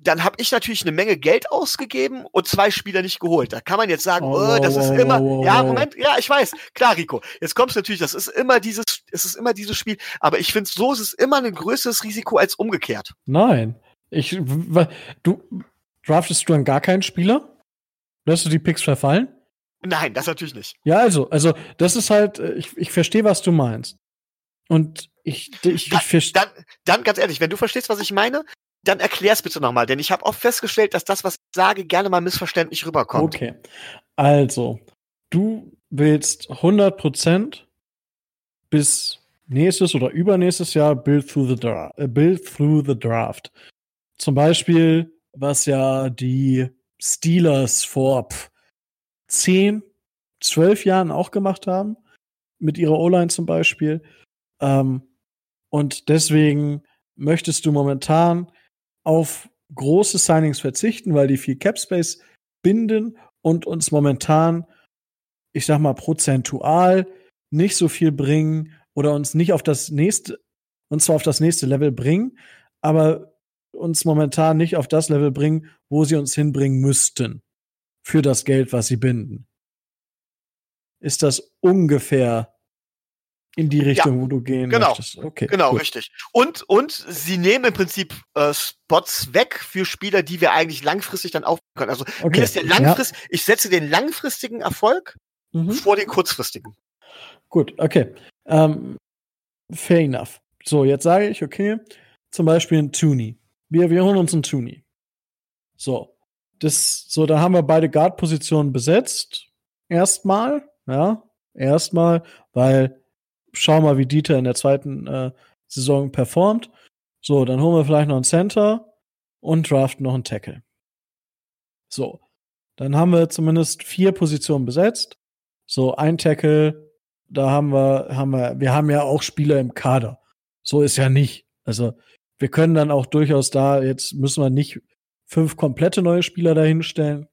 dann habe ich natürlich eine Menge Geld ausgegeben und zwei Spieler nicht geholt. Da kann man jetzt sagen, oh, oh das ist immer, oh, ja, Moment, ja, ich weiß, klar, Rico. Jetzt kommst du natürlich, das ist immer dieses, es ist immer dieses Spiel, aber ich finde, so ist es immer ein größeres Risiko als umgekehrt. Nein. Ich, du, draftest du dann gar keinen Spieler? Lässt du die Picks verfallen? Nein, das natürlich nicht. Ja, also, also, das ist halt, äh, ich, ich verstehe, was du meinst. Und ich, ich, ich verstehe. Dann, dann, ganz ehrlich, wenn du verstehst, was ich meine, dann erklär's bitte nochmal, denn ich habe oft festgestellt, dass das, was ich sage, gerne mal missverständlich rüberkommt. Okay. Also, du willst 100% bis nächstes oder übernächstes Jahr Build Through the, Dra äh, Build through the Draft. Zum Beispiel, was ja die Steelers vor pff, 10, 12 Jahren auch gemacht haben, mit ihrer O-Line zum Beispiel. Ähm, und deswegen möchtest du momentan auf große Signings verzichten, weil die viel Cap Space binden und uns momentan, ich sag mal, prozentual nicht so viel bringen oder uns nicht auf das nächste, und zwar auf das nächste Level bringen, aber uns momentan nicht auf das Level bringen, wo sie uns hinbringen müssten für das Geld, was sie binden. Ist das ungefähr in die Richtung, ja, wo du gehen genau, möchtest. Okay, genau, gut. richtig. Und, und sie nehmen im Prinzip äh, Spots weg für Spieler, die wir eigentlich langfristig dann aufbauen können. Also okay. mir ist der langfrist, ja. ich setze den langfristigen Erfolg mhm. vor den kurzfristigen. Gut, okay. Ähm, fair enough. So, jetzt sage ich, okay, zum Beispiel ein Toonie. Wir, wir holen uns einen Toonie. So. Das, so, da haben wir beide Guard-Positionen besetzt. Erstmal, ja, erstmal, weil schau mal, wie Dieter in der zweiten äh, Saison performt. So, dann holen wir vielleicht noch einen Center und draften noch einen Tackle. So, dann haben wir zumindest vier Positionen besetzt. So, ein Tackle, da haben wir, haben wir, wir haben ja auch Spieler im Kader. So ist ja nicht. Also, wir können dann auch durchaus da, jetzt müssen wir nicht fünf komplette neue Spieler dahinstellen.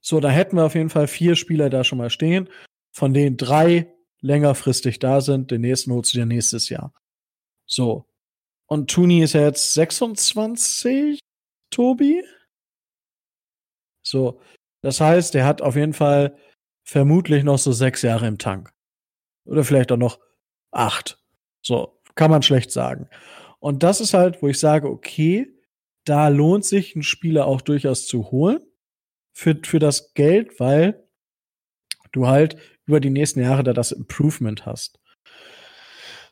So, da hätten wir auf jeden Fall vier Spieler da schon mal stehen, von denen drei längerfristig da sind. Den nächsten holst du dir nächstes Jahr. So. Und Tuni ist ja jetzt 26, Tobi? So. Das heißt, er hat auf jeden Fall vermutlich noch so sechs Jahre im Tank. Oder vielleicht auch noch acht. So. Kann man schlecht sagen. Und das ist halt, wo ich sage, okay, da lohnt sich ein Spieler auch durchaus zu holen für, für das Geld, weil du halt über die nächsten Jahre da das Improvement hast.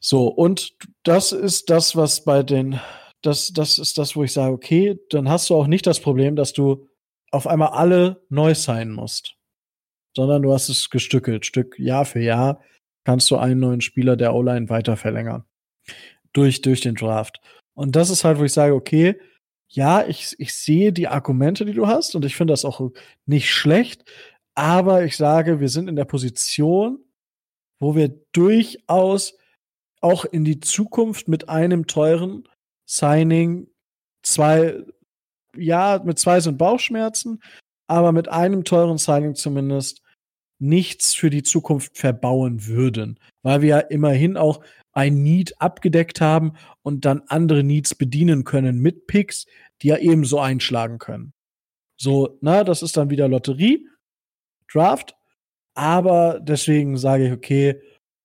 So, und das ist das, was bei den, das, das ist das, wo ich sage, okay, dann hast du auch nicht das Problem, dass du auf einmal alle neu sein musst, sondern du hast es gestückelt, Stück Jahr für Jahr kannst du einen neuen Spieler der O-Line weiter verlängern. Durch, durch den Draft. Und das ist halt, wo ich sage, okay, ja, ich, ich sehe die Argumente, die du hast, und ich finde das auch nicht schlecht. Aber ich sage, wir sind in der Position, wo wir durchaus auch in die Zukunft mit einem teuren Signing. Zwei, ja, mit zwei sind Bauchschmerzen, aber mit einem teuren Signing zumindest nichts für die Zukunft verbauen würden, weil wir ja immerhin auch ein Need abgedeckt haben und dann andere Needs bedienen können mit Picks, die ja ebenso einschlagen können. So, na, das ist dann wieder Lotterie, Draft, aber deswegen sage ich, okay,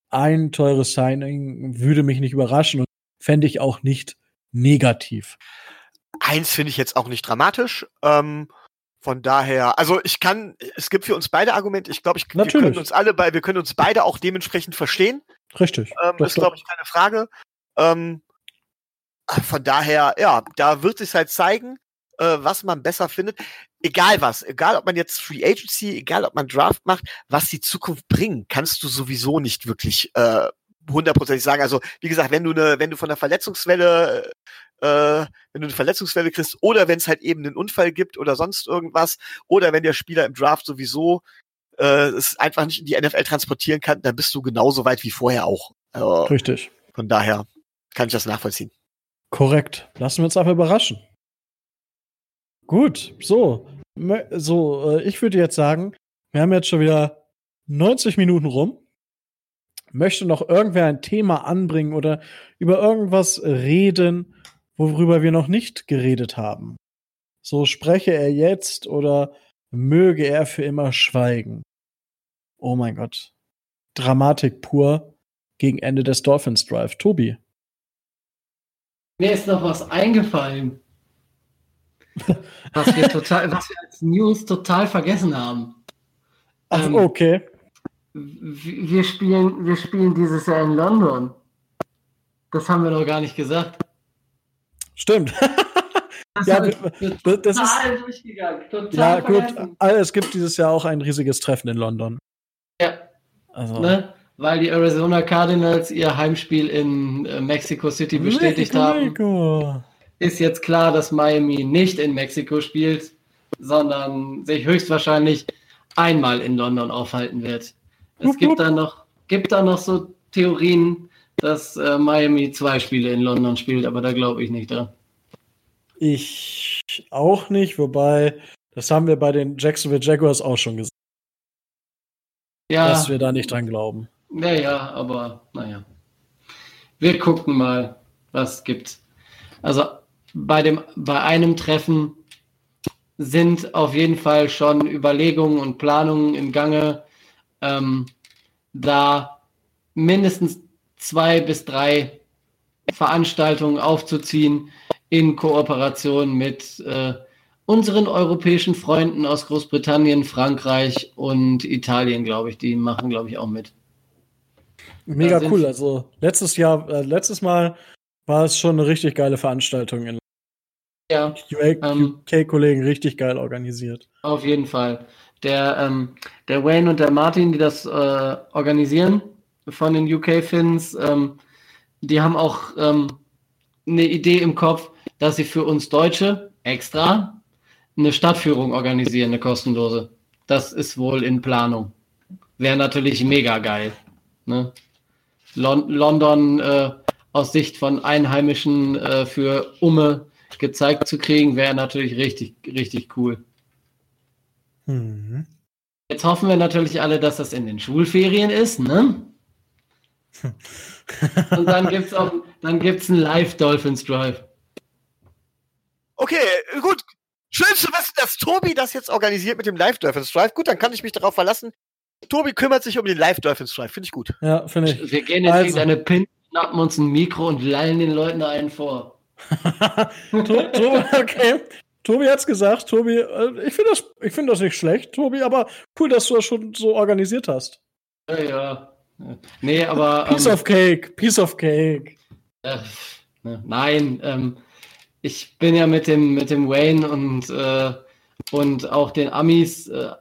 ein teures Signing würde mich nicht überraschen und fände ich auch nicht negativ. Eins finde ich jetzt auch nicht dramatisch. Ähm, von daher, also ich kann, es gibt für uns beide Argumente. Ich glaube, ich, wir können uns alle bei, wir können uns beide auch dementsprechend verstehen. Richtig. Ähm, ist, glaube ich, keine Frage. Ähm, von daher, ja, da wird sich halt zeigen, äh, was man besser findet. Egal was, egal ob man jetzt Free Agency, egal ob man Draft macht, was die Zukunft bringt, kannst du sowieso nicht wirklich äh, hundertprozentig sagen. Also wie gesagt, wenn du eine, wenn du von der Verletzungswelle, äh, wenn du eine Verletzungswelle kriegst oder wenn es halt eben einen Unfall gibt oder sonst irgendwas oder wenn der Spieler im Draft sowieso äh, es einfach nicht in die NFL transportieren kann, dann bist du genauso weit wie vorher auch. Also, Richtig. Von daher kann ich das nachvollziehen. Korrekt. Lassen wir uns einfach überraschen. Gut, so. So, äh, ich würde jetzt sagen, wir haben jetzt schon wieder 90 Minuten rum. Möchte noch irgendwer ein Thema anbringen oder über irgendwas reden, worüber wir noch nicht geredet haben? So spreche er jetzt oder möge er für immer schweigen. Oh mein Gott. Dramatik pur gegen Ende des Dolphins Drive. Tobi. Mir ist noch was eingefallen. Was wir total, was wir als News total vergessen haben. Ach, ähm, okay. Wir spielen, wir spielen dieses Jahr in London. Das haben wir noch gar nicht gesagt. Stimmt. Das ja, das, das ist durchgegangen. Total ja, gut. Es gibt dieses Jahr auch ein riesiges Treffen in London. Ja. Also. Ne? Weil die Arizona Cardinals ihr Heimspiel in äh, Mexico City bestätigt Mexico. haben. Ist jetzt klar, dass Miami nicht in Mexiko spielt, sondern sich höchstwahrscheinlich einmal in London aufhalten wird. Es gibt da noch, gibt da noch so Theorien, dass äh, Miami zwei Spiele in London spielt, aber da glaube ich nicht dran. Ich auch nicht, wobei, das haben wir bei den Jacksonville Jaguars auch schon gesagt. Ja. Dass wir da nicht dran glauben. Naja, aber naja. Wir gucken mal, was es gibt. Also bei, dem, bei einem Treffen sind auf jeden Fall schon Überlegungen und Planungen im Gange, ähm, da mindestens zwei bis drei Veranstaltungen aufzuziehen, in Kooperation mit äh, unseren europäischen Freunden aus Großbritannien, Frankreich und Italien, glaube ich. Die machen, glaube ich, auch mit. Mega cool. Also letztes Jahr, äh, letztes Mal war es schon eine richtig geile Veranstaltung. In ja. UK-Kollegen ähm, richtig geil organisiert. Auf jeden Fall. Der, ähm, der Wayne und der Martin, die das äh, organisieren von den UK-Fins, ähm, die haben auch ähm, eine Idee im Kopf, dass sie für uns Deutsche extra eine Stadtführung organisieren, eine kostenlose. Das ist wohl in Planung. Wäre natürlich mega geil. Ne? Lon London äh, aus Sicht von Einheimischen äh, für Umme gezeigt zu kriegen, wäre natürlich richtig, richtig cool. Mhm. Jetzt hoffen wir natürlich alle, dass das in den Schulferien ist, ne? [laughs] Und dann gibt es auch dann gibt's einen Live Dolphins Drive. Okay, gut. Schön zu wissen, dass Tobi das jetzt organisiert mit dem Live Dolphins Drive. Gut, dann kann ich mich darauf verlassen. Tobi kümmert sich um den Live Dolphins Drive. Finde ich gut. Ja, finde ich. Wir gehen jetzt also. eine Pin, schnappen uns ein Mikro und lallen den Leuten einen vor. [laughs] okay. Tobi hat's gesagt. Tobi, äh, ich finde das, find das nicht schlecht, Tobi, aber cool, dass du das schon so organisiert hast. Ja, ja. Nee, aber. Piece ähm, of Cake, Piece of Cake. Äh, ne, nein, ähm, ich bin ja mit dem, mit dem Wayne und, äh, und auch den Amis äh,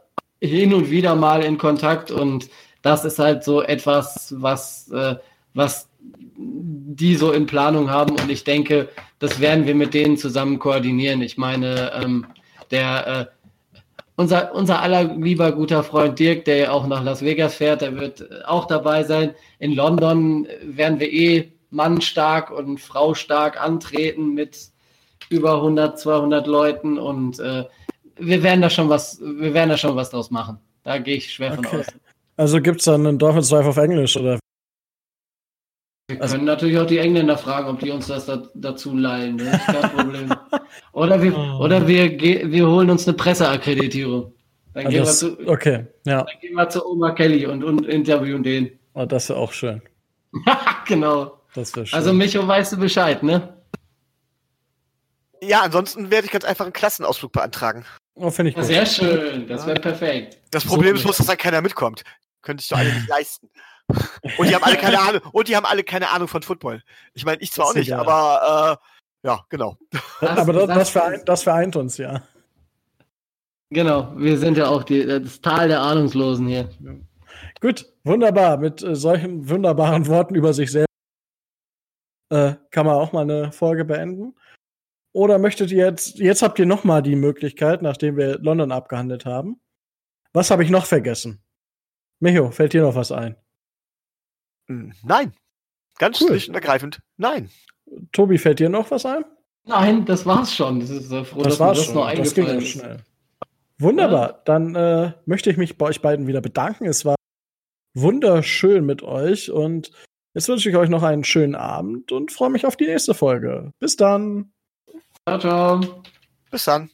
hin und wieder mal in Kontakt und das ist halt so etwas, was, äh, was die so in Planung haben und ich denke, das werden wir mit denen zusammen koordinieren. Ich meine, ähm, der äh, unser, unser aller lieber guter Freund Dirk, der ja auch nach Las Vegas fährt, der wird auch dabei sein. In London werden wir eh Mann stark und Frau stark antreten mit über 100, 200 Leuten und äh, wir werden da schon was, wir werden da schon was draus machen. Da gehe ich schwer von Okay. aus. Also gibt's dann einen Dolphins Drive auf Englisch oder? Wir Also- können natürlich auch die Engländer fragen, ob die uns das da, dazu leihen. Das ist kein Problem. [laughs] oder wir, Oh. oder wir, wir holen uns eine Presseakkreditierung. Dann gehen, wir das, zu, okay, ja, dann gehen wir zu Oma Kelly und, und interviewen den. oh, das wäre auch schön. [laughs] genau. Das wäre schön. Also Micho, weißt du Bescheid, ne? Ja, ansonsten werde ich ganz einfach einen Klassenausflug beantragen. oh, finde ich gut. Sehr schön, das wäre perfekt. Das So Problem ist nicht. bloß, dass da keiner mitkommt. Könnte ich doch [laughs] alle nicht leisten. Und die haben alle keine [laughs] Ahnung, und die haben alle keine Ahnung von Football. Ich meine, ich zwar auch nicht, egal. aber äh, ja, genau. [laughs] Das- Aber das, das- vereint, das vereint uns, ja. Genau, wir sind ja auch die, das Tal der Ahnungslosen hier. Gut, wunderbar. Mit äh, solchen wunderbaren Worten über sich selbst äh, kann man auch mal eine Folge beenden. Oder möchtet ihr jetzt, jetzt habt ihr noch mal die Möglichkeit, nachdem wir London abgehandelt haben. Was habe ich noch vergessen? Micho, fällt dir noch was ein? Hm, Nein. Ganz Cool. schlicht und ergreifend. Nein. Tobi, fällt dir noch was ein? Nein, das war's schon. Das ist so froh, das dass war's das schon. noch Das ging ganz ist. schnell. Wunderbar. Dann äh, möchte ich mich bei euch beiden wieder bedanken. Es war wunderschön mit euch und jetzt wünsche ich euch noch einen schönen Abend und freue mich auf die nächste Folge. Bis dann. Ciao, ciao. Bis dann.